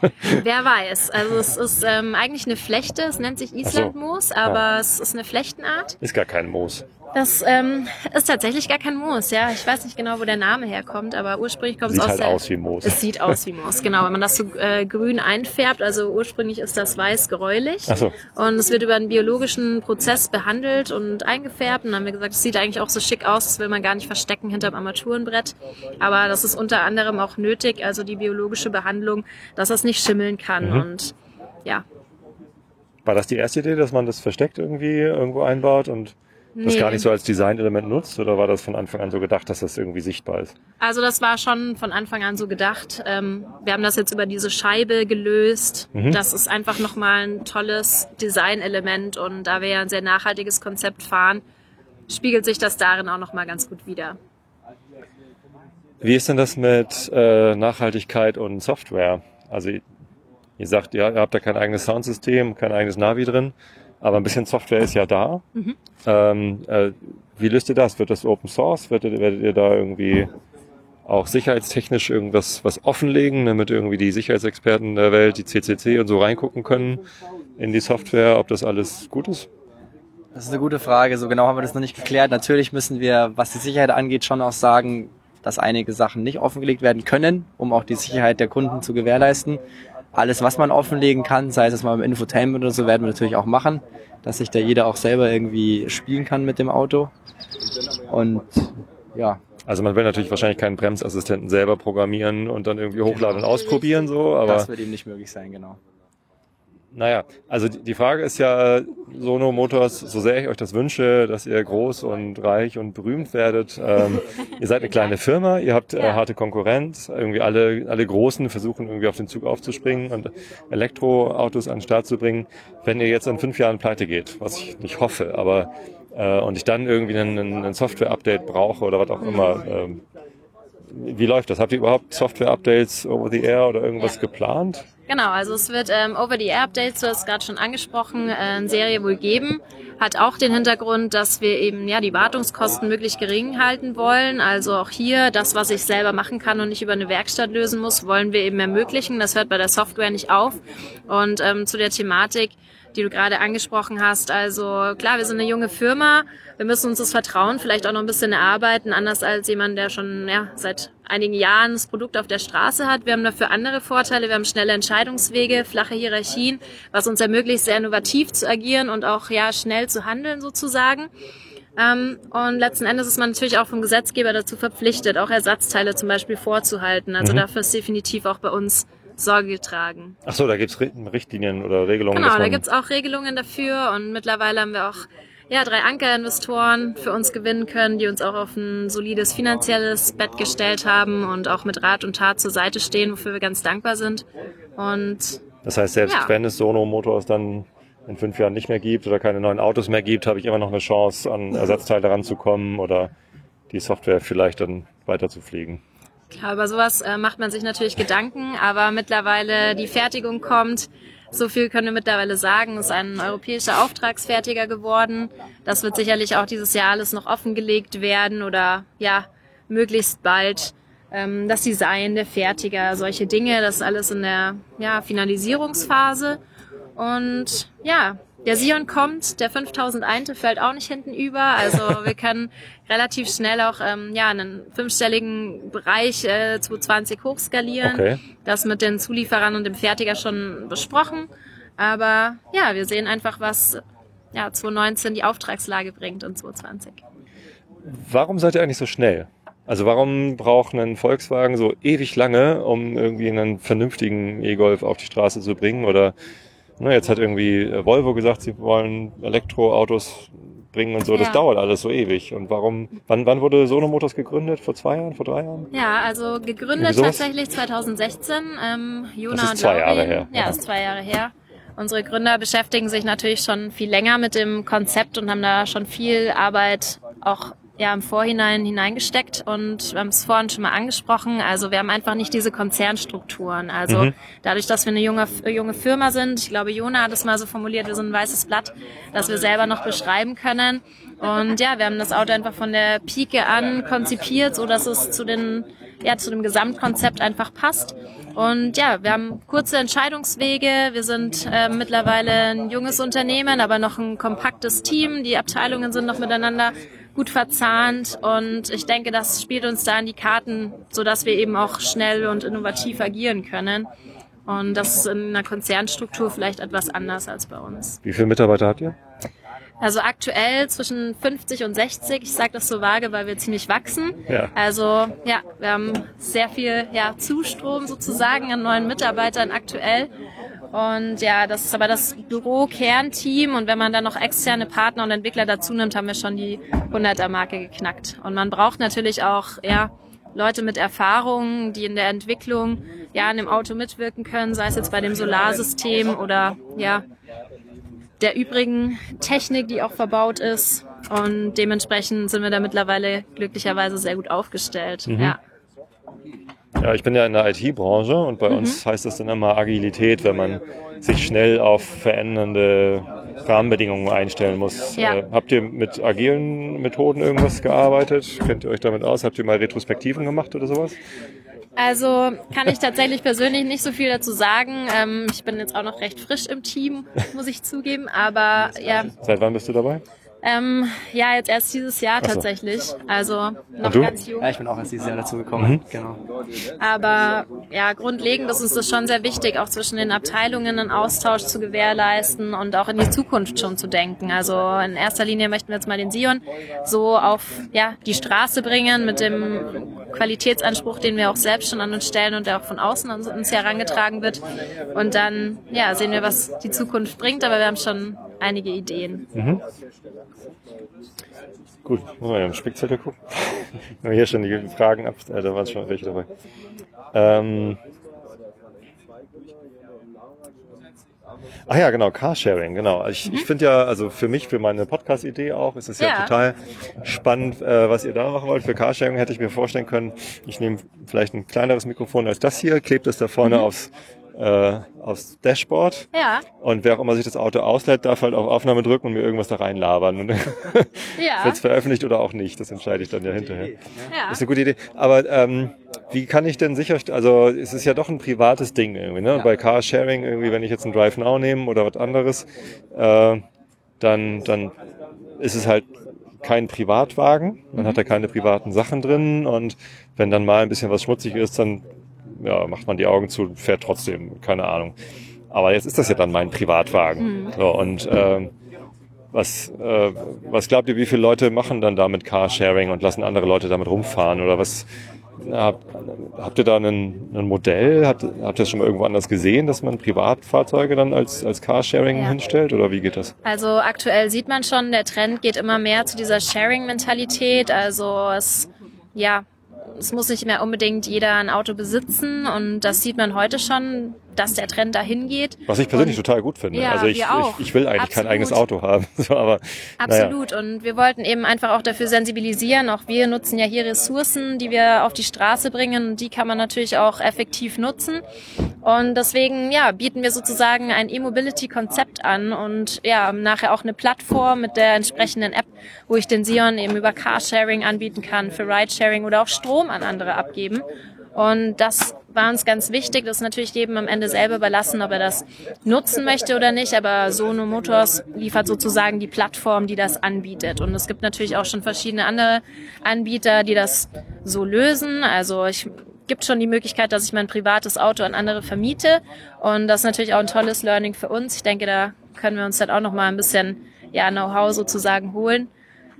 Wer weiß. Also es ist ähm, eigentlich eine Flechte, es nennt sich Islandmoos, aber es ist eine Flechtenart. Ist gar kein Moos. Das ähm, ist tatsächlich gar kein Moos, ja. Ich weiß nicht genau, wo der Name herkommt, aber ursprünglich kommt Sieht es aus halt der... aus wie Moos. Es sieht aus wie Moos, genau. Wenn man das so äh, grün einfärbt, also ursprünglich ist das weiß gräulich. Ach so. Und es wird über einen biologischen Prozess behandelt und eingefärbt. Und dann haben wir gesagt, es sieht eigentlich auch so schick aus, das will man gar nicht verstecken hinterm Armaturenbrett. Aber das ist unter anderem auch nötig, also die biologische Behandlung, dass das nicht schimmeln kann. Mhm. Und ja, War das die erste Idee, dass man das versteckt irgendwie irgendwo einbaut und das Nee. gar nicht so als Designelement nutzt? Oder war das von Anfang an so gedacht, dass das irgendwie sichtbar ist? Also das war schon von Anfang an so gedacht. Ähm, wir haben das jetzt über diese Scheibe gelöst. Mhm. Das ist einfach nochmal ein tolles Designelement und da wir ja ein sehr nachhaltiges Konzept fahren, spiegelt sich das darin auch nochmal ganz gut wider. Wie ist denn das mit äh, Nachhaltigkeit und Software? Also Ihr sagt, ihr habt da kein eigenes Soundsystem, kein eigenes Navi drin, aber ein bisschen Software ist ja da. Mhm. Ähm, äh, wie löst ihr das? Wird das Open Source? Werdet, werdet ihr da irgendwie auch sicherheitstechnisch irgendwas was offenlegen, damit irgendwie die Sicherheitsexperten der Welt, die CCC und so reingucken können in die Software, ob das alles gut ist? Das ist eine gute Frage. So genau haben wir das noch nicht geklärt. Natürlich müssen wir, was die Sicherheit angeht, schon auch sagen, dass einige Sachen nicht offengelegt werden können, um auch die Sicherheit der Kunden zu gewährleisten. Alles, was man offenlegen kann, sei es mal im Infotainment oder so, werden wir natürlich auch machen, dass sich da jeder auch selber irgendwie spielen kann mit dem Auto. Und ja, also man will natürlich wahrscheinlich keinen Bremsassistenten selber programmieren und dann irgendwie hochladen genau. und ausprobieren so, aber das wird ihm nicht möglich sein, genau. Naja, also die Frage ist ja, Sono Motors, so sehr ich euch das wünsche, dass ihr groß und reich und berühmt werdet. Ähm, ihr seid eine kleine Firma, ihr habt äh, harte Konkurrenz. Irgendwie alle, alle Großen versuchen irgendwie auf den Zug aufzuspringen und Elektroautos an den Start zu bringen. Wenn ihr jetzt in fünf Jahren pleite geht, was ich nicht hoffe, aber äh, und ich dann irgendwie einen, einen Software-Update brauche oder was auch immer, ähm, wie läuft das? Habt ihr überhaupt Software-Updates over the air oder irgendwas geplant? Genau, also es wird ähm, Over-the-Air-Updates, du hast es gerade schon angesprochen, äh, in Serie wohl geben. Hat auch den Hintergrund, dass wir eben ja die Wartungskosten möglichst gering halten wollen. Also auch hier das, was ich selber machen kann und nicht über eine Werkstatt lösen muss, wollen wir eben ermöglichen. Das hört bei der Software nicht auf. Und ähm, zu der Thematik, die du gerade angesprochen hast. Also klar, wir sind eine junge Firma. Wir müssen uns das Vertrauen vielleicht auch noch ein bisschen erarbeiten, anders als jemand, der schon ja, seit einigen Jahren das Produkt auf der Straße hat. Wir haben dafür andere Vorteile. Wir haben schnelle Entscheidungswege, flache Hierarchien, was uns ermöglicht, sehr innovativ zu agieren und auch ja schnell zu handeln sozusagen. Ähm, und letzten Endes ist man natürlich auch vom Gesetzgeber dazu verpflichtet, auch Ersatzteile zum Beispiel vorzuhalten. Also mhm. dafür ist definitiv auch bei uns Sorge getragen. Ach so, da gibt's Richtlinien oder Regelungen. Genau, da gibt's auch Regelungen dafür und mittlerweile haben wir auch ja, drei Ankerinvestoren für uns gewinnen können, die uns auch auf ein solides finanzielles Bett gestellt haben und auch mit Rat und Tat zur Seite stehen, wofür wir ganz dankbar sind. Und das heißt, selbst ja. wenn es Sono Motors dann in fünf Jahren nicht mehr gibt oder keine neuen Autos mehr gibt, habe ich immer noch eine Chance, an Ersatzteile ranzukommen oder die Software vielleicht dann weiter zu fliegen. Klar, über sowas äh, macht man sich natürlich Gedanken, aber mittlerweile die Fertigung kommt. So viel können wir mittlerweile sagen, ist ein europäischer Auftragsfertiger geworden. Das wird sicherlich auch dieses Jahr alles noch offengelegt werden oder ja, möglichst bald. Ähm, das Design, der Fertiger, solche Dinge, das ist alles in der ja, Finalisierungsphase. Und ja, der Sion kommt, der 5001 fällt auch nicht hinten über. Also wir können relativ schnell auch ähm, ja, einen fünfstelligen Bereich äh, 220 hochskalieren. Okay. Das mit den Zulieferern und dem Fertiger schon besprochen. Aber ja, wir sehen einfach, was ja, 2019 die Auftragslage bringt und 2020. Warum seid ihr eigentlich so schnell? Also warum braucht ein Volkswagen so ewig lange, um irgendwie einen vernünftigen E-Golf auf die Straße zu bringen? Oder Ne, jetzt hat irgendwie äh, Volvo gesagt, sie wollen Elektroautos bringen und so. Das dauert alles so ewig. Und warum, wann, wann wurde Sono Motors gegründet? Vor zwei Jahren, vor drei Jahren? Ja, also gegründet tatsächlich 2016. Ähm, Jona das ist zwei. Jahre her. Ja, ist zwei Jahre her. Unsere Gründer beschäftigen sich natürlich schon viel länger mit dem Konzept und haben da schon viel Arbeit auch ja im Vorhinein hineingesteckt und wir haben es vorhin schon mal angesprochen. Also wir haben einfach nicht diese Konzernstrukturen. Also mhm. dadurch, dass wir eine junge, junge Firma sind, ich glaube, Jona hat es mal so formuliert, wir sind ein weißes Blatt, das wir selber noch beschreiben können. Und ja, wir haben das Auto einfach von der Pike an konzipiert, so dass es zu den ja, zu dem Gesamtkonzept einfach passt. Und ja, wir haben kurze Entscheidungswege. Wir sind äh, mittlerweile ein junges Unternehmen, aber noch ein kompaktes Team. Die Abteilungen sind noch miteinander gut verzahnt und ich denke, das spielt uns da in die Karten, so dass wir eben auch schnell und innovativ agieren können. Und das ist in einer Konzernstruktur vielleicht etwas anders als bei uns. Wie viele Mitarbeiter habt ihr? Also aktuell zwischen 50 und 60. Ich sage das so vage, weil wir ziemlich wachsen. Ja. Also ja, wir haben sehr viel ja, Zustrom sozusagen an neuen Mitarbeitern aktuell. Und ja, das ist aber das Büro-Kernteam und wenn man dann noch externe Partner und Entwickler dazu nimmt, haben wir schon die 100er-Marke geknackt. Und man braucht natürlich auch ja, Leute mit Erfahrung, die in der Entwicklung ja an dem Auto mitwirken können, sei es jetzt bei dem Solarsystem oder ja der übrigen Technik, die auch verbaut ist. Und dementsprechend sind wir da mittlerweile glücklicherweise sehr gut aufgestellt. Mhm. Ja. Ja, ich bin ja in der IT-Branche und bei uns heißt das dann immer Agilität, wenn man sich schnell auf verändernde Rahmenbedingungen einstellen muss. Ja. Äh, habt ihr mit agilen Methoden irgendwas gearbeitet? Kennt ihr euch damit aus? Habt ihr mal Retrospektiven gemacht oder sowas? Also kann ich tatsächlich persönlich nicht so viel dazu sagen. Ähm, ich bin jetzt auch noch recht frisch im Team, muss ich zugeben. Aber ja, Seit wann bist du dabei? Ähm, ja, jetzt erst dieses Jahr so. tatsächlich. Also noch du? ganz jung. Ja, ich bin auch erst dieses Jahr dazu gekommen. Genau. Aber ja, grundlegend ist uns das schon sehr wichtig, auch zwischen den Abteilungen einen Austausch zu gewährleisten und auch in die Zukunft schon zu denken. Also in erster Linie möchten wir jetzt mal den Sion so auf ja, die Straße bringen mit dem Qualitätsanspruch, den wir auch selbst schon an uns stellen und der auch von außen an uns herangetragen wird. Und dann ja, sehen wir, was die Zukunft bringt, aber wir haben schon einige Ideen. Gut, muss man ja im Spickzettel gucken. Wenn wir hier schon die Fragen ab, äh, da waren schon welche dabei. Ähm, Ach ja, genau, Carsharing, genau. Ich, ich finde ja, also für mich, für meine Podcast-Idee auch, ist es ja, Ja. total spannend, äh, was ihr da machen wollt. Für Carsharing hätte ich mir vorstellen können, ich nehme vielleicht ein kleineres Mikrofon als das hier, klebt es da vorne aufs, äh, aufs Dashboard. Ja, Und wer auch immer sich das Auto ausleiht, darf halt auf Aufnahme drücken und mir irgendwas da reinlabern. Und ja, wird es veröffentlicht oder auch nicht. Das entscheide ich dann ja hinterher. ja. Ist eine gute Idee. Aber ähm, wie kann ich denn sicher, also es ist ja doch ein privates Ding irgendwie, ne? Und bei Carsharing irgendwie, wenn ich jetzt einen Drive Now nehme oder was anderes, äh, dann, dann ist es halt kein Privatwagen. Man hat da keine privaten Sachen drin und wenn dann mal ein bisschen was schmutzig ist, dann ja, macht man die Augen zu, fährt trotzdem, keine Ahnung. Aber jetzt ist das ja dann mein Privatwagen. So, und ähm, was, äh, was glaubt ihr, wie viele Leute machen dann damit Carsharing und lassen andere Leute damit rumfahren? Oder was habt, habt ihr da ein, ein Modell? Habt, habt ihr das schon mal irgendwo anders gesehen, dass man Privatfahrzeuge dann als, als Carsharing Ja. hinstellt? Oder wie geht das? Also aktuell sieht man schon, der Trend geht immer mehr zu dieser Sharing-Mentalität. Also es, ja, es muss nicht mehr unbedingt jeder ein Auto besitzen und das sieht man heute schon, dass der Trend dahin geht. Was ich persönlich total gut finde. Ja, also ich, ich, ich will eigentlich kein Absolut. eigenes Auto haben. So, aber. Absolut. Und wir wollten eben einfach auch dafür sensibilisieren. Auch wir nutzen ja hier Ressourcen, die wir auf die Straße bringen. Und die kann man natürlich auch effektiv nutzen. Und deswegen, ja, bieten wir sozusagen ein E-Mobility-Konzept an und ja, nachher auch eine Plattform mit der entsprechenden App, wo ich den Sion eben über Carsharing anbieten kann, für Ridesharing oder auch Strom an andere abgeben. Und das war uns ganz wichtig. Das ist natürlich jedem am Ende selber überlassen, ob er das nutzen möchte oder nicht. Aber Sono Motors liefert sozusagen die Plattform, die das anbietet. Und es gibt natürlich auch schon verschiedene andere Anbieter, die das so lösen. Also ich gibt schon die Möglichkeit, dass ich mein privates Auto an andere vermiete. Und das ist natürlich auch ein tolles Learning für uns. Ich denke, da können wir uns dann auch noch mal ein bisschen ja, Know-how sozusagen holen.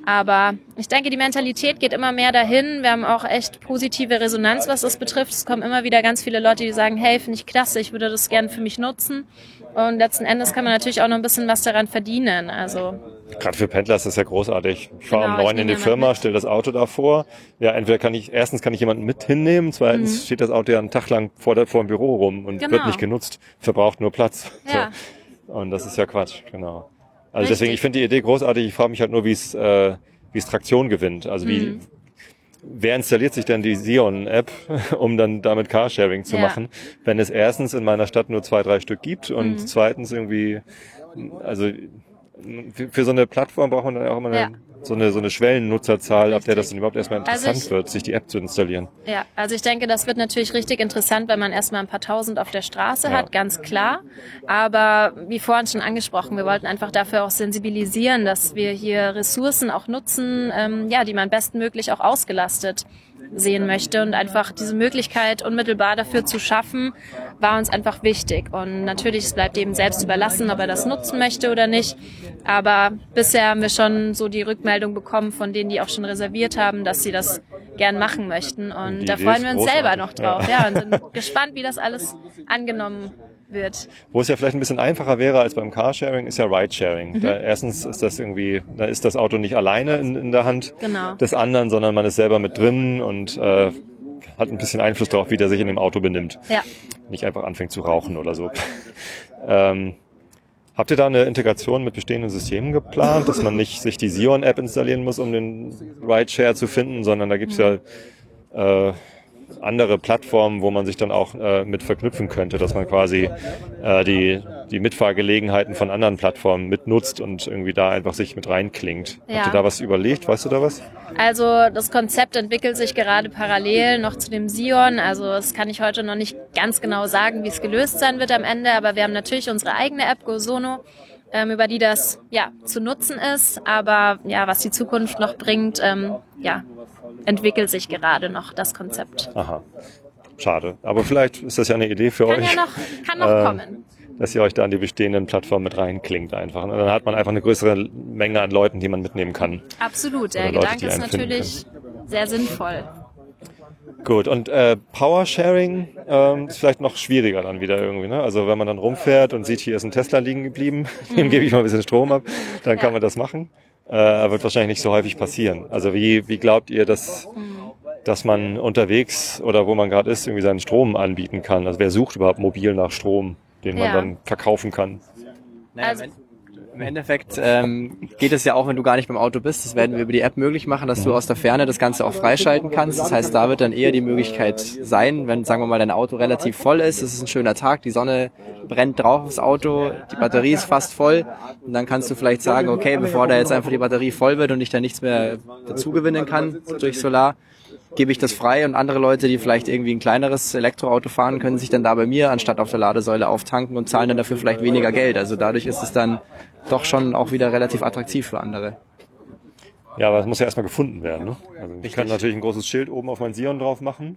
Aber ich denke, die Mentalität geht immer mehr dahin. Wir haben auch echt positive Resonanz, was das betrifft. Es kommen immer wieder ganz viele Leute, die sagen, hey, finde ich klasse, ich würde das gerne für mich nutzen. Und letzten Endes kann man natürlich auch noch ein bisschen was daran verdienen. Also Gerade für Pendler ist das ja großartig. Ich fahre Genau, um neun in die Firma, stelle das Auto davor. Ja, entweder kann ich, erstens kann ich jemanden mit hinnehmen, zweitens steht das Auto ja einen Tag lang vor, der, vor dem Büro rum und Mhm. Genau. wird nicht genutzt, verbraucht nur Platz. Ja. So. Und das ist ja Quatsch, genau. Also Richtig. deswegen, ich finde die Idee großartig. Ich frage mich halt nur, wie es, äh, wie es Traktion gewinnt. Also wie, Mhm. wer installiert sich denn die Sion-App, um dann damit Carsharing zu Ja. machen, wenn es erstens in meiner Stadt nur zwei, drei Stück gibt und Mhm. zweitens irgendwie, also für, für so eine Plattform braucht man dann auch immer eine, Ja. so eine so eine Schwellennutzerzahl, ab der das Richtig. dann überhaupt erstmal Also interessant ich- wird, sich die App zu installieren. Ja, also ich denke, das wird natürlich richtig interessant, wenn man erstmal ein paar tausend auf der Straße Ja. hat, ganz klar. Aber wie vorhin schon angesprochen, wir wollten einfach dafür auch sensibilisieren, dass wir hier Ressourcen auch nutzen, ähm, ja, die man bestmöglich auch ausgelastet sehen möchte und einfach diese Möglichkeit unmittelbar dafür zu schaffen, war uns einfach wichtig. Und natürlich, es bleibt jedem selbst überlassen, ob er das nutzen möchte oder nicht. Aber bisher haben wir schon so die Rückmeldung bekommen von denen, die auch schon reserviert haben, dass sie das gern machen möchten. Und Die da freuen wir uns selber noch drauf. Ja, und sind gespannt, wie das alles angenommen wird. Wo es ja vielleicht ein bisschen einfacher wäre als beim Carsharing, ist ja Ridesharing. Mhm. Da erstens ist das irgendwie, da ist das Auto nicht alleine in, in der Hand Genau. des anderen, sondern man ist selber mit drin und äh, hat ein bisschen Einfluss darauf, wie der sich in dem Auto benimmt. Ja. Nicht einfach anfängt zu rauchen oder so. ähm, habt ihr da eine Integration mit bestehenden Systemen geplant, dass man nicht sich die Sion-App installieren muss, um den Rideshare zu finden, sondern da gibt's ja äh, andere Plattformen, wo man sich dann auch äh, mit verknüpfen könnte, dass man quasi äh, die, die Mitfahrgelegenheiten von anderen Plattformen mitnutzt und irgendwie da einfach sich mit reinklingt. Ja. Habt ihr da was überlegt? Weißt du da was? Also das Konzept entwickelt sich gerade parallel noch zu dem Sion. Also das kann ich heute noch nicht ganz genau sagen, wie es gelöst sein wird am Ende. Aber wir haben natürlich unsere eigene App GoSono, ähm, über die das ja zu nutzen ist. Aber ja, was die Zukunft noch bringt, ähm, ja, entwickelt sich gerade noch das Konzept. Aha. Schade. Aber vielleicht ist das ja eine Idee für Kann euch. ja noch, kann noch Äh, kommen. dass ihr euch da an die bestehenden Plattformen mit reinklingt einfach. Und dann hat man einfach eine größere Menge an Leuten, die man mitnehmen kann. Absolut. Der Leute, Gedanke ist natürlich sehr sinnvoll. Gut, und äh, Powersharing ähm, ist vielleicht noch schwieriger dann wieder irgendwie. Ne? Also wenn man dann rumfährt und sieht, hier ist ein Tesla liegen geblieben, dem gebe ich mal ein bisschen Strom ab, dann kann Ja. man das machen. Äh, wird wahrscheinlich nicht so häufig passieren. Also wie, wie glaubt ihr, dass, dass man unterwegs oder wo man gerade ist, irgendwie seinen Strom anbieten kann? Also wer sucht überhaupt mobil nach Strom, den man Ja. dann verkaufen kann? Naja, Also- im, Endeffekt ähm, geht es ja auch, wenn du gar nicht beim Auto bist. Das werden wir über die App möglich machen, dass du aus der Ferne das Ganze auch freischalten kannst. Das heißt, da wird dann eher die Möglichkeit sein, wenn, sagen wir mal, dein Auto relativ voll ist, es ist ein schöner Tag, die Sonne brennt drauf aufs Auto, die Batterie ist fast voll und dann kannst du vielleicht sagen, okay, bevor da jetzt einfach die Batterie voll wird und ich da nichts mehr dazugewinnen kann durch Solar, gebe ich das frei und andere Leute, die vielleicht irgendwie ein kleineres Elektroauto fahren, können sich dann da bei mir anstatt auf der Ladesäule auftanken und zahlen dann dafür vielleicht weniger Geld. Also dadurch ist es dann doch schon auch wieder relativ attraktiv für andere. Ja, aber es muss ja erstmal gefunden werden. Ne? Also ich kann natürlich ein großes Schild oben auf mein Sion drauf machen,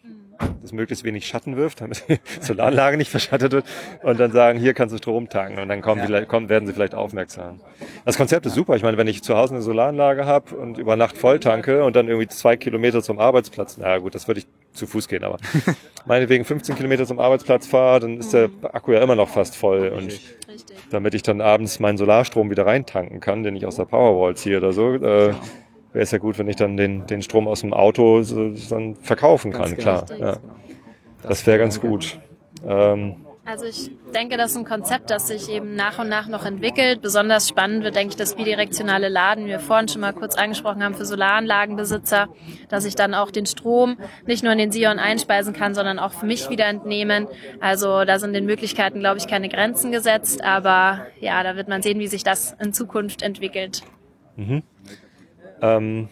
das möglichst wenig Schatten wirft, damit die Solaranlage nicht verschattet wird und dann sagen, hier kannst du Strom tanken und dann kommen Ja. vielleicht, kommen, werden sie vielleicht aufmerksam. Das Konzept ist super. Ich meine, wenn ich zu Hause eine Solaranlage habe und über Nacht voll tanke und dann irgendwie zwei Kilometer zum Arbeitsplatz, na gut, das würde ich zu Fuß gehen, aber meinetwegen 15 Kilometer zum Arbeitsplatz fahre, dann ist der Akku ja immer noch fast voll und damit ich dann abends meinen Solarstrom wieder reintanken kann, den ich aus der Powerwall ziehe oder so, äh, wäre es ja gut, wenn ich dann den, den Strom aus dem Auto so, dann verkaufen kann, Ganz klar. genau. Ja. Das wäre ganz gut. Ähm, Also ich denke, das ist ein Konzept, das sich eben nach und nach noch entwickelt. Besonders spannend wird, denke ich, das bidirektionale Laden, wie wir vorhin schon mal kurz angesprochen haben, für Solaranlagenbesitzer, dass ich dann auch den Strom nicht nur in den Sion einspeisen kann, sondern auch für mich wieder entnehmen. Also da sind den Möglichkeiten, glaube ich, keine Grenzen gesetzt. Aber ja, da wird man sehen, wie sich das in Zukunft entwickelt. ähm,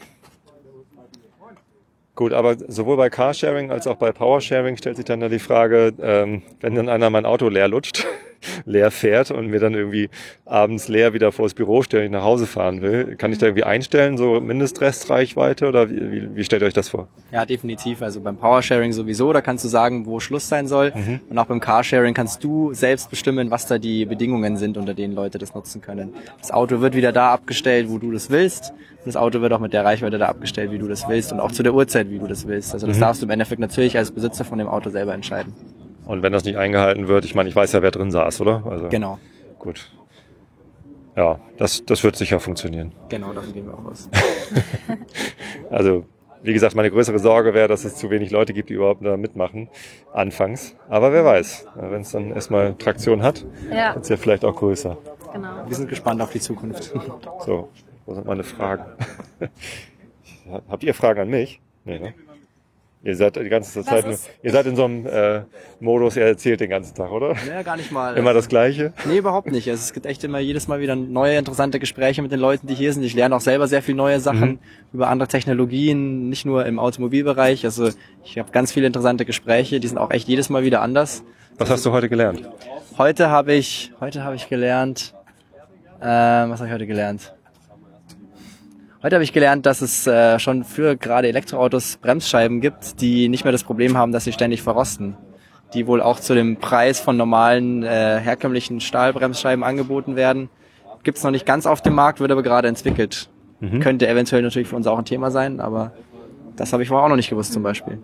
gut, aber sowohl bei Carsharing als auch bei Powersharing stellt sich dann ja die Frage, ähm, wenn dann einer mein Auto leer lutscht, leer fährt und mir dann irgendwie abends leer wieder vors Büro stellt, ich nach Hause fahren will, kann ich da irgendwie einstellen, so Mindestrestreichweite oder wie, wie, wie stellt ihr euch das vor? Ja, definitiv. Also beim Powersharing sowieso, da kannst du sagen, wo Schluss sein soll. Und auch beim Carsharing kannst du selbst bestimmen, was da die Bedingungen sind, unter denen Leute das nutzen können. Das Auto wird wieder da abgestellt, wo du das willst. Und das Auto wird auch mit der Reichweite da abgestellt, wie du das willst. Und auch zu der Uhrzeit, wie du das willst. Also das darfst du im Endeffekt natürlich als Besitzer von dem Auto selber entscheiden. Und wenn das nicht eingehalten wird, ich meine, ich weiß ja, wer drin saß, oder? Also, Genau. Gut. Ja, das, das wird sicher funktionieren. Genau, davon gehen wir auch aus. Also, wie gesagt, meine größere Sorge wäre, dass es zu wenig Leute gibt, die überhaupt da mitmachen, anfangs. Aber wer weiß, wenn es dann erstmal Traktion hat, Ja, wird es ja vielleicht auch größer. genau. Wir sind gespannt auf die Zukunft. So, wo sind meine Fragen? Habt ihr Fragen an mich? Nee, ne? Ihr seid die ganze Zeit, nur, ist- ihr seid in so einem äh, Modus, ihr erzählt den ganzen Tag, oder? Ja, gar nicht mal. Immer das Gleiche? Nee, überhaupt nicht. Also es gibt echt immer jedes Mal wieder neue interessante Gespräche mit den Leuten, die hier sind. Ich lerne auch selber sehr viel neue Sachen über andere Technologien, nicht nur im Automobilbereich. Also ich habe ganz viele interessante Gespräche, die sind auch echt jedes Mal wieder anders. Was hast du heute gelernt? Heute habe ich, heute habe ich gelernt, ähm, was habe ich heute gelernt? Heute habe ich gelernt, dass es äh, schon für gerade Elektroautos Bremsscheiben gibt, die nicht mehr das Problem haben, dass sie ständig verrosten. Die wohl auch zu dem Preis von normalen äh, herkömmlichen Stahlbremsscheiben angeboten werden. Gibt's noch nicht ganz auf dem Markt, wird aber gerade entwickelt. Könnte eventuell natürlich für uns auch ein Thema sein, aber das habe ich vorher auch noch nicht gewusst zum Beispiel.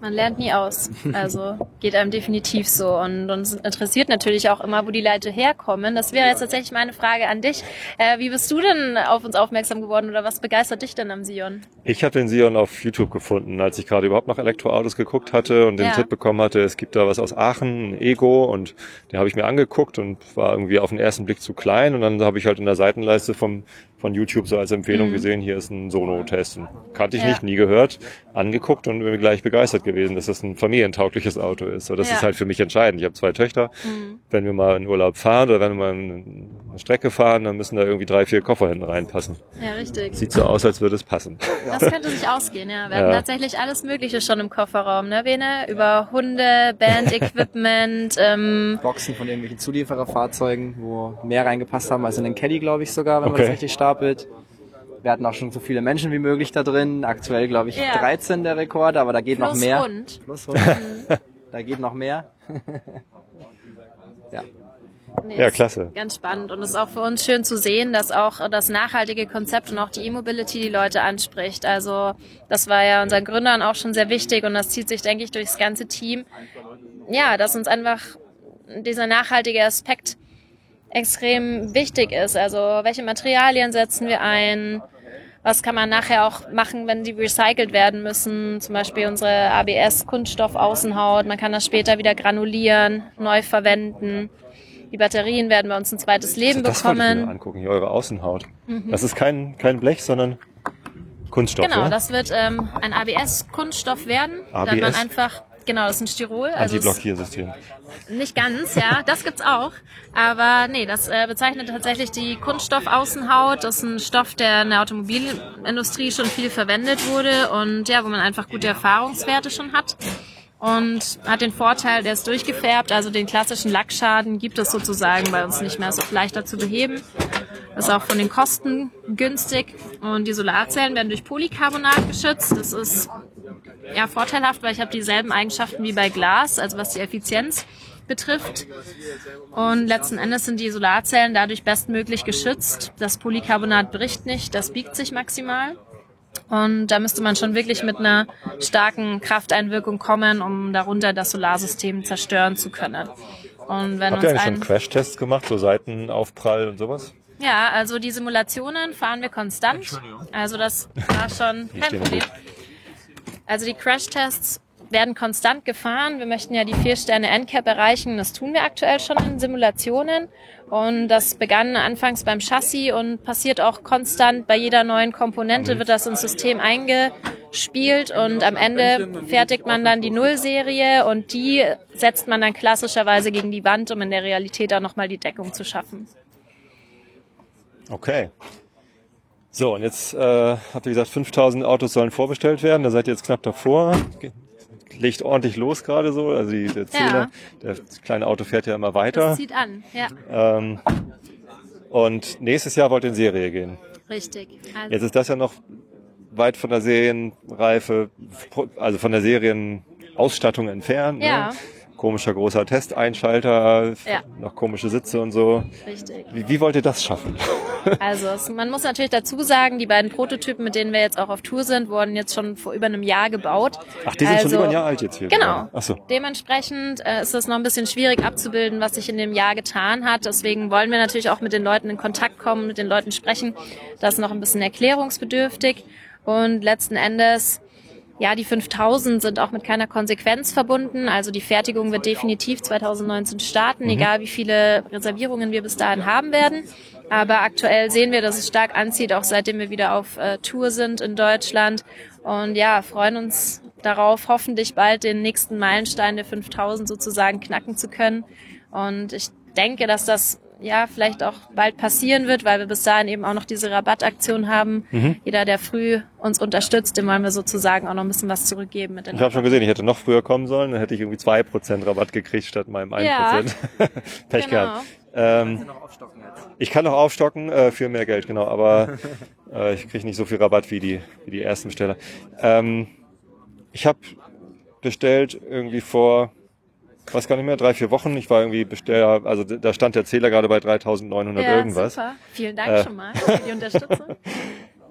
Man lernt nie aus. Also geht einem definitiv so. Und uns interessiert natürlich auch immer, wo die Leute herkommen. Das wäre jetzt tatsächlich meine Frage an dich. Äh, wie bist du denn auf uns aufmerksam geworden oder was begeistert dich denn am Sion? Ich habe den Sion auf YouTube gefunden, als ich gerade überhaupt nach Elektroautos geguckt hatte und den Ja. Tipp bekommen hatte, es gibt da was aus Aachen, ein Ego und den habe ich mir angeguckt und war irgendwie auf den ersten Blick zu klein und dann habe ich halt in der Seitenleiste vom, von YouTube so als Empfehlung gesehen, hier ist ein Sono-Test. Und Kannte ich Mhm. Ja. nicht, nie gehört, angeguckt und bin gleich begeistert gewesen, dass das ein familientaugliches Auto ist. So, das Ja. ist halt für mich entscheidend. Ich habe zwei Töchter. Mhm. Wenn wir mal in Urlaub fahren oder wenn wir mal eine Strecke fahren, dann müssen da irgendwie drei, vier Koffer hinten reinpassen. Ja, richtig. Sieht so aus, als würde es passen. Das könnte sich ausgehen, ja. Wir Ja. haben tatsächlich alles Mögliche schon im Kofferraum, ne, Bene? Über Hunde, Band-Equipment, ähm, Boxen von irgendwelchen Zuliefererfahrzeugen, wo mehr reingepasst haben als in den Caddy, glaube ich sogar, wenn man Okay. das richtig stapelt. Wir hatten auch schon so viele Menschen wie möglich da drin. Aktuell, glaube ich, Ja. 13 der Rekord, aber da geht noch plus mehr. Hund. Plus Hund. da geht noch mehr. ja. Nee, Ja, klasse. Ganz spannend. Und es ist auch für uns schön zu sehen, dass auch das nachhaltige Konzept und auch die E-Mobility die Leute anspricht. Also das war ja unseren Gründern auch schon sehr wichtig und das zieht sich, denke ich, durchs ganze Team. Ja, dass uns einfach dieser nachhaltige Aspekt extrem wichtig ist. Also welche Materialien setzen wir ein? Was kann man nachher auch machen, wenn die recycelt werden müssen? Zum Beispiel unsere ABS-Kunststoff-Außenhaut. Man kann das später wieder granulieren, neu verwenden. Die Batterien werden bei uns ein zweites Leben das wollte ich mir bekommen. angucken, hier eure Außenhaut. Das ist kein, kein Blech, sondern Kunststoff, Genau, oder? das wird ähm, ein ABS-Kunststoff werden. Dann man ABS? einfach, genau, das ist ein Styrol. Also Anti-Blockiersystem. Nicht ganz, ja, das gibt's auch. Aber nee, das äh, bezeichnet tatsächlich die Kunststoffaußenhaut. Das ist ein Stoff, der in der Automobilindustrie schon viel verwendet wurde und ja, wo man einfach gute Erfahrungswerte schon hat. Und hat den Vorteil, der ist durchgefärbt, also den klassischen Lackschaden gibt es sozusagen bei uns nicht mehr. Ist auch leichter zu beheben. Ist auch von den Kosten günstig. Und die Solarzellen werden durch Polycarbonat geschützt. Das ist ja vorteilhaft, weil ich habe dieselben Eigenschaften wie bei Glas, also was die Effizienz betrifft. Und letzten Endes sind die Solarzellen dadurch bestmöglich geschützt. Das Polycarbonat bricht nicht, das biegt sich maximal. Und da müsste man schon wirklich mit einer starken Krafteinwirkung kommen, um darunter das Solarsystem zerstören zu können. Und wenn Habt ihr eigentlich schon Crashtests gemacht, so Seitenaufprall und sowas? ja, also die Simulationen fahren wir konstant. Also das war schon kein Problem. Also die Crashtests werden konstant gefahren. Wir möchten ja die vier Sterne NCAP erreichen. Das tun wir aktuell schon in Simulationen. Und das begann anfangs beim Chassis und passiert auch konstant bei jeder neuen Komponente wird das ins System eingespielt und am Ende fertigt man dann die Nullserie und die setzt man dann klassischerweise gegen die Wand, um in der Realität auch nochmal die Deckung zu schaffen. Okay. So, und jetzt äh, habt ihr gesagt, 5000 Autos sollen vorbestellt werden. Da seid ihr jetzt knapp davor. Legt ordentlich los gerade so. Also die, der Zähler, das kleine Auto fährt ja immer weiter. Das zieht an, ja, Ähm, und nächstes Jahr wollt ihr in Serie gehen. richtig. Also, Jetzt ist das ja noch weit von der Serienreife, also von der Serienausstattung entfernt. Ja. Ne? Komischer großer Testeinschalter, Ja. noch komische Sitze und so. richtig. Wie, wie wollt ihr das schaffen? Also es, man muss natürlich dazu sagen, die beiden Prototypen, mit denen wir jetzt auch auf Tour sind, wurden jetzt schon vor über einem Jahr gebaut. Ach, die sind also, schon über ein Jahr alt jetzt hier. Genau. Ach so. Dementsprechend äh, ist es noch ein bisschen schwierig abzubilden, was sich in dem Jahr getan hat. Deswegen wollen wir natürlich auch mit den Leuten in Kontakt kommen, mit den Leuten sprechen. Das ist noch ein bisschen erklärungsbedürftig. Und letzten Endes, ja, die 5000 sind auch mit keiner Konsequenz verbunden. Also die Fertigung wird definitiv 2019 starten, egal wie viele Reservierungen wir bis dahin haben werden. Aber aktuell sehen wir, dass es stark anzieht, auch seitdem wir wieder auf äh, Tour sind in Deutschland. Und ja, freuen uns darauf, hoffentlich bald den nächsten Meilenstein der 5000 sozusagen knacken zu können. Und ich denke, dass das ja vielleicht auch bald passieren wird, weil wir bis dahin eben auch noch diese Rabattaktion haben. Jeder, der früh uns unterstützt, dem wollen wir sozusagen auch noch ein bisschen was zurückgeben mit den Ich habe schon gesehen, ich hätte noch früher kommen sollen, dann hätte ich irgendwie 2% Rabatt gekriegt statt meinem 1%. Ja. Pech Genau. gehabt. Ähm, noch aufstocken jetzt. ich kann noch aufstocken äh, für mehr Geld, genau, aber äh, ich kriege nicht so viel Rabatt wie die, wie die ersten Besteller. Ähm, ich habe bestellt irgendwie vor, weiß gar nicht mehr, drei, vier Wochen. Ich war irgendwie Besteller, also da stand der Zähler gerade bei 3900 ja, irgendwas. Super. Vielen Dank Äh. schon mal für die Unterstützung.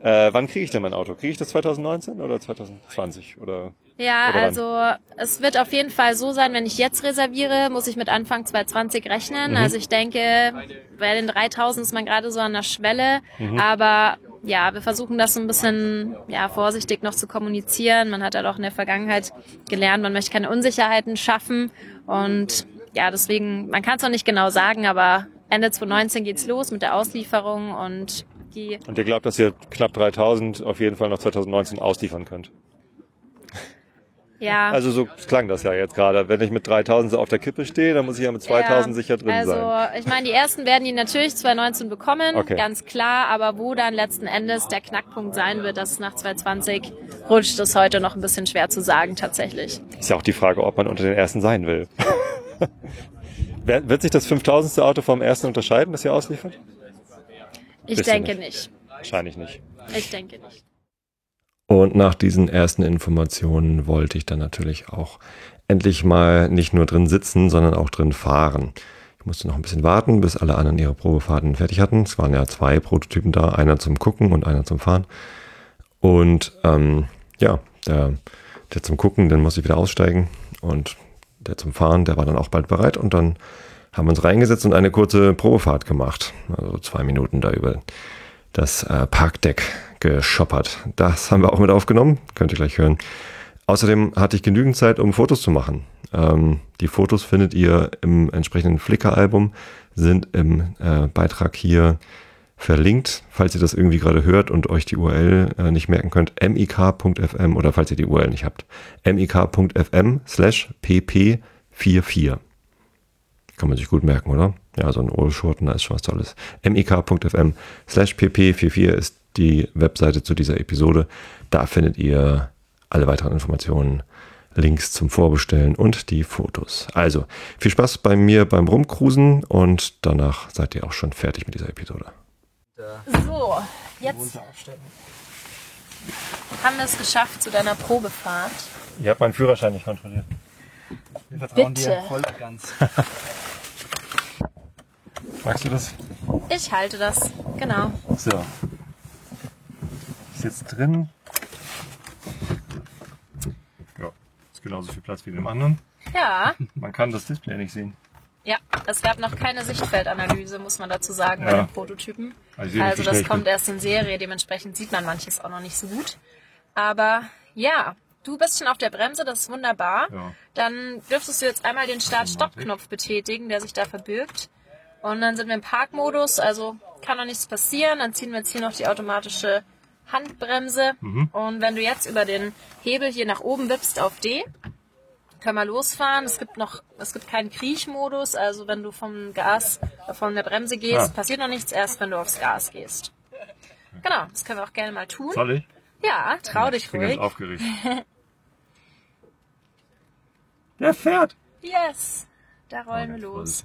Äh, wann kriege ich denn mein Auto? Kriege ich das 2019 oder 2020? Oder Ja, Oder also es wird auf jeden Fall so sein, wenn ich jetzt reserviere, muss ich mit Anfang 2020 rechnen. Mhm. Also ich denke, bei den 3000 ist man gerade so an der Schwelle. Mhm. Aber ja, wir versuchen das so ein bisschen ja, vorsichtig noch zu kommunizieren. Man hat halt auch in der Vergangenheit gelernt, man möchte keine Unsicherheiten schaffen. Und ja, deswegen, man kann es noch nicht genau sagen, aber Ende 2019 geht's los mit der Auslieferung und die Und ihr glaubt, dass ihr knapp 3000 auf jeden Fall noch 2019 ausliefern könnt? Ja. Also so klang das ja jetzt gerade. Wenn ich mit 3000 so auf der Kippe stehe, dann muss ich ja mit 2000 Ja, sicher drin also, sein. ich meine, die ersten werden die natürlich 2019 bekommen, Okay. ganz klar, aber wo dann letzten Endes der Knackpunkt sein wird, dass es nach 2020 rutscht, ist heute noch ein bisschen schwer zu sagen tatsächlich. Ist ja auch die Frage, ob man unter den ersten sein will. Wird sich das 5000. Auto vom ersten unterscheiden, das ihr ausliefert? Ich ihr denke nicht. nicht. Wahrscheinlich nicht. Ich denke nicht. Und nach diesen ersten Informationen wollte ich dann natürlich auch endlich mal nicht nur drin sitzen, sondern auch drin fahren. Ich musste noch ein bisschen warten, bis alle anderen ihre Probefahrten fertig hatten. Es waren ja zwei Prototypen da, einer zum Gucken und einer zum Fahren. Und ähm, ja, der, der zum Gucken, den musste ich wieder aussteigen. Und der zum Fahren, der war dann auch bald bereit. Und dann haben wir uns reingesetzt und eine kurze Probefahrt gemacht. Also zwei Minuten da über das äh, Parkdeck geschoppert. Das haben wir auch mit aufgenommen, könnt ihr gleich hören. Außerdem hatte ich genügend Zeit, um Fotos zu machen. Ähm, die Fotos findet ihr im entsprechenden Flickr-Album, sind im äh, Beitrag hier verlinkt, falls ihr das irgendwie gerade hört und euch die URL äh, nicht merken könnt, mik.fm oder falls ihr die URL nicht habt, mik.fm slash pp44. Kann man sich gut merken, oder? Ja, so ein Ohrschurten, da ist schon was Tolles. mik.fm slash pp44 ist die Webseite zu dieser Episode. Da findet ihr alle weiteren Informationen, Links zum Vorbestellen und die Fotos. Also, viel Spaß bei mir beim Rumcruisen und danach seid ihr auch schon fertig mit dieser Episode. So, jetzt haben wir es geschafft zu deiner Probefahrt. Ihr habt meinen Führerschein nicht kontrolliert. Wir vertrauen Bitte. dir voll und ganz. Magst du das? Ich halte das, genau. So. Ist jetzt drin. Ja, ist genauso viel Platz wie in dem anderen. Ja, Man kann das Display nicht sehen. ja, es gab noch keine Sichtfeldanalyse, muss man dazu sagen, bei Ja. den Prototypen. Also Also das kommt erst in Serie, dementsprechend sieht man manches auch noch nicht so gut. Aber ja, du bist schon auf der Bremse, das ist wunderbar. Ja. Dann dürftest du jetzt einmal den Start-Stopp-Knopf betätigen, der sich da verbirgt. Und dann sind wir im Parkmodus, also kann noch nichts passieren. Dann ziehen wir jetzt hier noch die automatische Handbremse. Mhm. Und wenn du jetzt über den Hebel hier nach oben wippst auf D, können wir losfahren. Es gibt noch, es gibt keinen Kriechmodus, also wenn du vom Gas, äh, von der Bremse gehst, Ah. passiert noch nichts erst, wenn du aufs Gas gehst. Genau, das können wir auch gerne mal tun. Soll ich? Ja, trau dich Ich bin ganz ruhig. aufgeregt. Der fährt. Yes, da Oh, rollen wir los.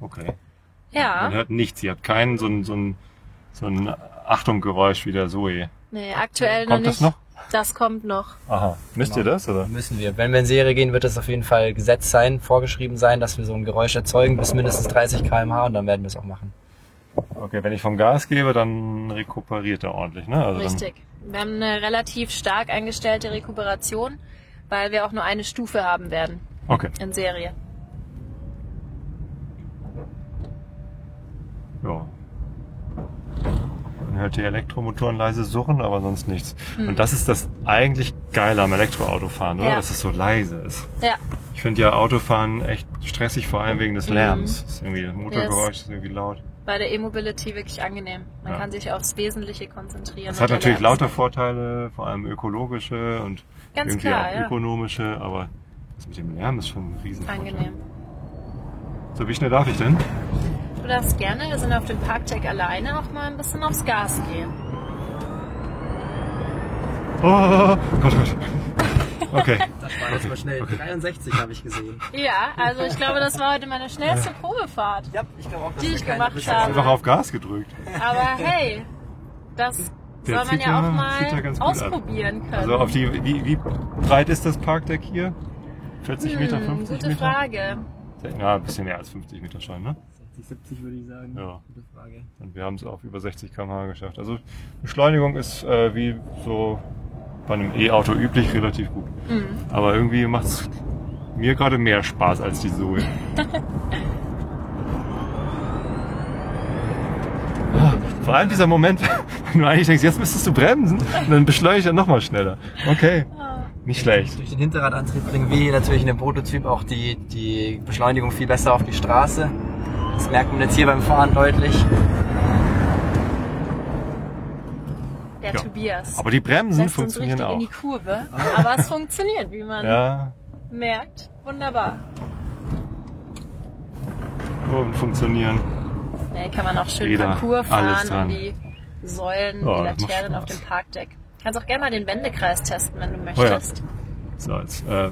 Okay. Man Ja, hört nichts. Ihr habt keinen so ein, so ein, so ein Achtung-Geräusch wie der Zoe. nee, aktuell Kommt noch das nicht. noch? Das kommt noch. Aha. Müsst ihr das, oder? Müssen wir. Wenn wir in Serie gehen, wird es auf jeden Fall Gesetz sein, vorgeschrieben sein, dass wir so ein Geräusch erzeugen bis mindestens 30 km/h und dann werden wir es auch machen. Okay, wenn ich vom Gas gebe, dann rekuperiert er ordentlich, ne? Also Richtig. Wir haben eine relativ stark eingestellte Rekuperation, weil wir auch nur eine Stufe haben werden okay. in Serie. Ja. Man hört die Elektromotoren leise surren, aber sonst nichts. Und das ist das eigentlich Geile am Elektroautofahren, oder? Ja. Dass es so leise ist. Ja, Ich finde ja Autofahren echt stressig, vor allem wegen des Lärms. Das ist irgendwie, das Motorgeräusch ist irgendwie laut. bei der E-Mobility wirklich angenehm. Man Ja. kann sich aufs Wesentliche konzentrieren. Es hat natürlich lauter Vorteile, vor allem ökologische und Ganz irgendwie klar, auch ja. ökonomische, aber das mit dem Lärm ist schon ein Riesenvorteil. Angenehm. So, wie schnell darf ich denn? Du darfst gerne, wir sind auf dem Parkdeck alleine, auch mal ein bisschen aufs Gas gehen. Oh, Gott, Gott. Okay. Das war jetzt mal schnell. 63 habe ich gesehen. Ja, also ich glaube, das war heute meine schnellste Probefahrt. Ja, ich glaube auch, dass Die ich gemacht Beschwerden- habe. Einfach auf Gas gedrückt. Aber hey, das Der soll man ja auch mal ausprobieren können. Also auf die, wie, wie breit ist das Parkdeck hier? 40 Meter, hm, 50 gute Meter? Frage. Ja, ein bisschen mehr als 50 Meter schon, ne? 60, 70 würde ich sagen. Ja. Gute Frage. Und wir haben es auf über 60 km/h geschafft. Also Beschleunigung ist äh, wie so bei einem E-Auto üblich relativ gut. Mhm. Aber irgendwie macht es mir gerade mehr Spaß als die Zoe. Ah, Vor allem dieser Moment, wenn du eigentlich denkst, jetzt müsstest du bremsen und dann beschleunigt er nochmal schneller. Okay, nicht schlecht. Durch den Hinterradantrieb bringen wir hier natürlich in dem Prototyp auch die, die Beschleunigung viel besser auf die Straße. Das merkt man jetzt hier beim Fahren deutlich. Der Ja. Tobias. Aber die Bremsen lässt uns funktionieren in auch. die Kurve. Aber es funktioniert, wie man Ja, merkt. Wunderbar. Kurven funktionieren. Ja, hier kann man auch schön Räder, Parcours alles fahren dran. und die Säulen, Oh, die Laternen auf dem Parkdeck. Kannst auch gerne mal den Wendekreis testen, wenn du Oh möchtest. So, jetzt, äh,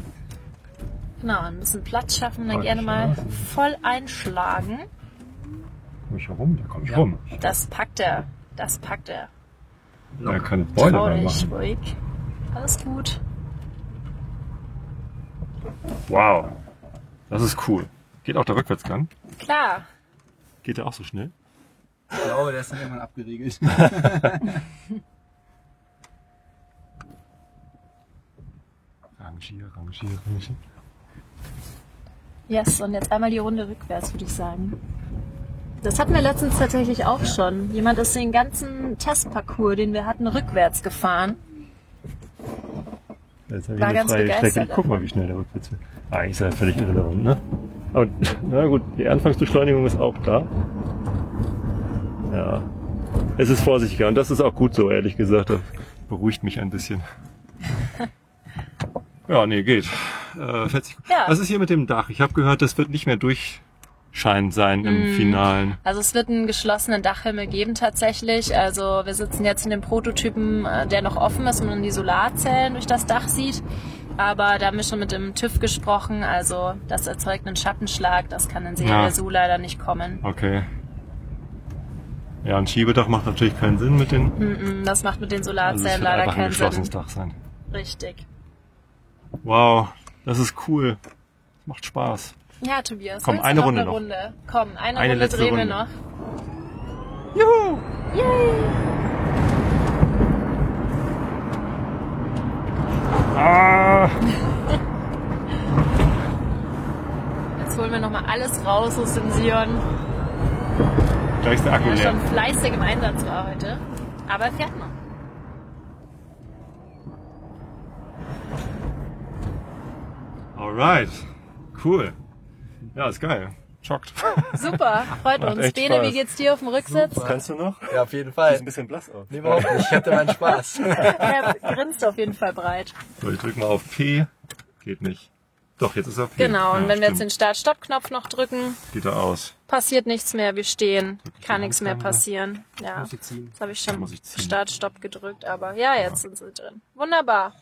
Genau, ein bisschen Platz schaffen, dann Oh, gerne mal voll einschlagen. Komm ich rum? Da komm ich Ja. rum. Das packt er. Das packt er. Da kann Beule Trau dran dich, machen. ruhig. Alles gut. Wow. Das ist cool. Geht auch der Rückwärtsgang? Klar. Geht der auch so schnell? Ich glaube, der ist dann irgendwann abgeriegelt. Rangier, rangier, rangier. Yes, und jetzt einmal die Runde rückwärts, würde ich sagen. Das hatten wir letztens tatsächlich auch schon. Jemand ist den ganzen Testparcours, den wir hatten, rückwärts gefahren. Jetzt habe ich War eine ganz freie begeistert Strecke. Guck mal, wie schnell der rückwärts wird. Eigentlich ist er völlig irrelevant, ne? Aber, na gut, die Anfangsbeschleunigung ist auch da. Ja. Es ist vorsichtiger und das ist auch gut so, ehrlich gesagt. Das beruhigt mich ein bisschen. Ja, nee, geht. Äh. Ja. Was ist hier mit dem Dach? Ich habe gehört, das wird nicht mehr durchscheinend sein im Mm. Finalen. Also es wird einen geschlossenen Dachhimmel geben tatsächlich. Also wir sitzen jetzt in dem Prototypen, äh, der noch offen ist und man die Solarzellen durch das Dach sieht. Aber da haben wir schon mit dem TÜV gesprochen. Also das erzeugt einen Schattenschlag. Das kann in Serie Ja. so leider nicht kommen. Okay. Ja, ein Schiebedach macht natürlich keinen Sinn mit den. Mm-mm, Das macht mit den Also Solarzellen wird leider einfach ein keinen geschlossenes Sinn. Dach sein. Richtig. Wow, das ist cool. Das macht Spaß. Ja, Tobias. Komm, eine noch Runde eine noch. Runde? Komm, eine, Eine Runde letzte drehen wir Runde. noch. Juhu! Yay! Ah! Jetzt holen wir nochmal alles raus aus dem Sion. Gleich ist der Akku Der leer. schon fleißig im Einsatz war heute. Aber er fährt noch. Alright. Cool. Ja, ist geil. Schockt. Super, freut Macht uns. echt Bene, Spaß. wie geht's dir auf dem Rücksitz? Kannst du noch? Ja, auf jeden Sieht Fall. ein bisschen blass aus. Nee, überhaupt nicht. Ich hatte meinen Spaß. Er grinst auf jeden Fall breit. So, ich drück mal auf P. Geht nicht. Doch, jetzt ist er P. Genau, und Ja, wenn wir jetzt stimmt. den Start-Stopp-Knopf noch drücken, Sieht er aus. passiert nichts mehr. Wir stehen. Kann nichts mehr passieren. Ja, Muss ich ziehen. jetzt habe ich schon Muss ich ziehen. Start-Stopp gedrückt, aber ja, jetzt sind sie drin. Wunderbar.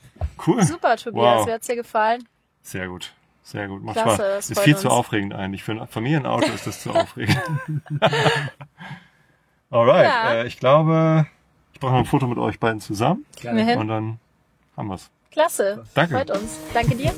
Cool. Super, Tobias. Wow. Wie hat's dir gefallen? Sehr gut. Sehr gut. Macht Klasse, Spaß. Ist viel zu uns. aufregend eigentlich. Für ein Familienauto ist das zu aufregend. Alright. Ja. Äh, ich glaube, ich brauche noch ein Foto mit euch beiden zusammen. Hin? Und dann haben wir's. Klasse. Danke. Freut uns. Danke dir.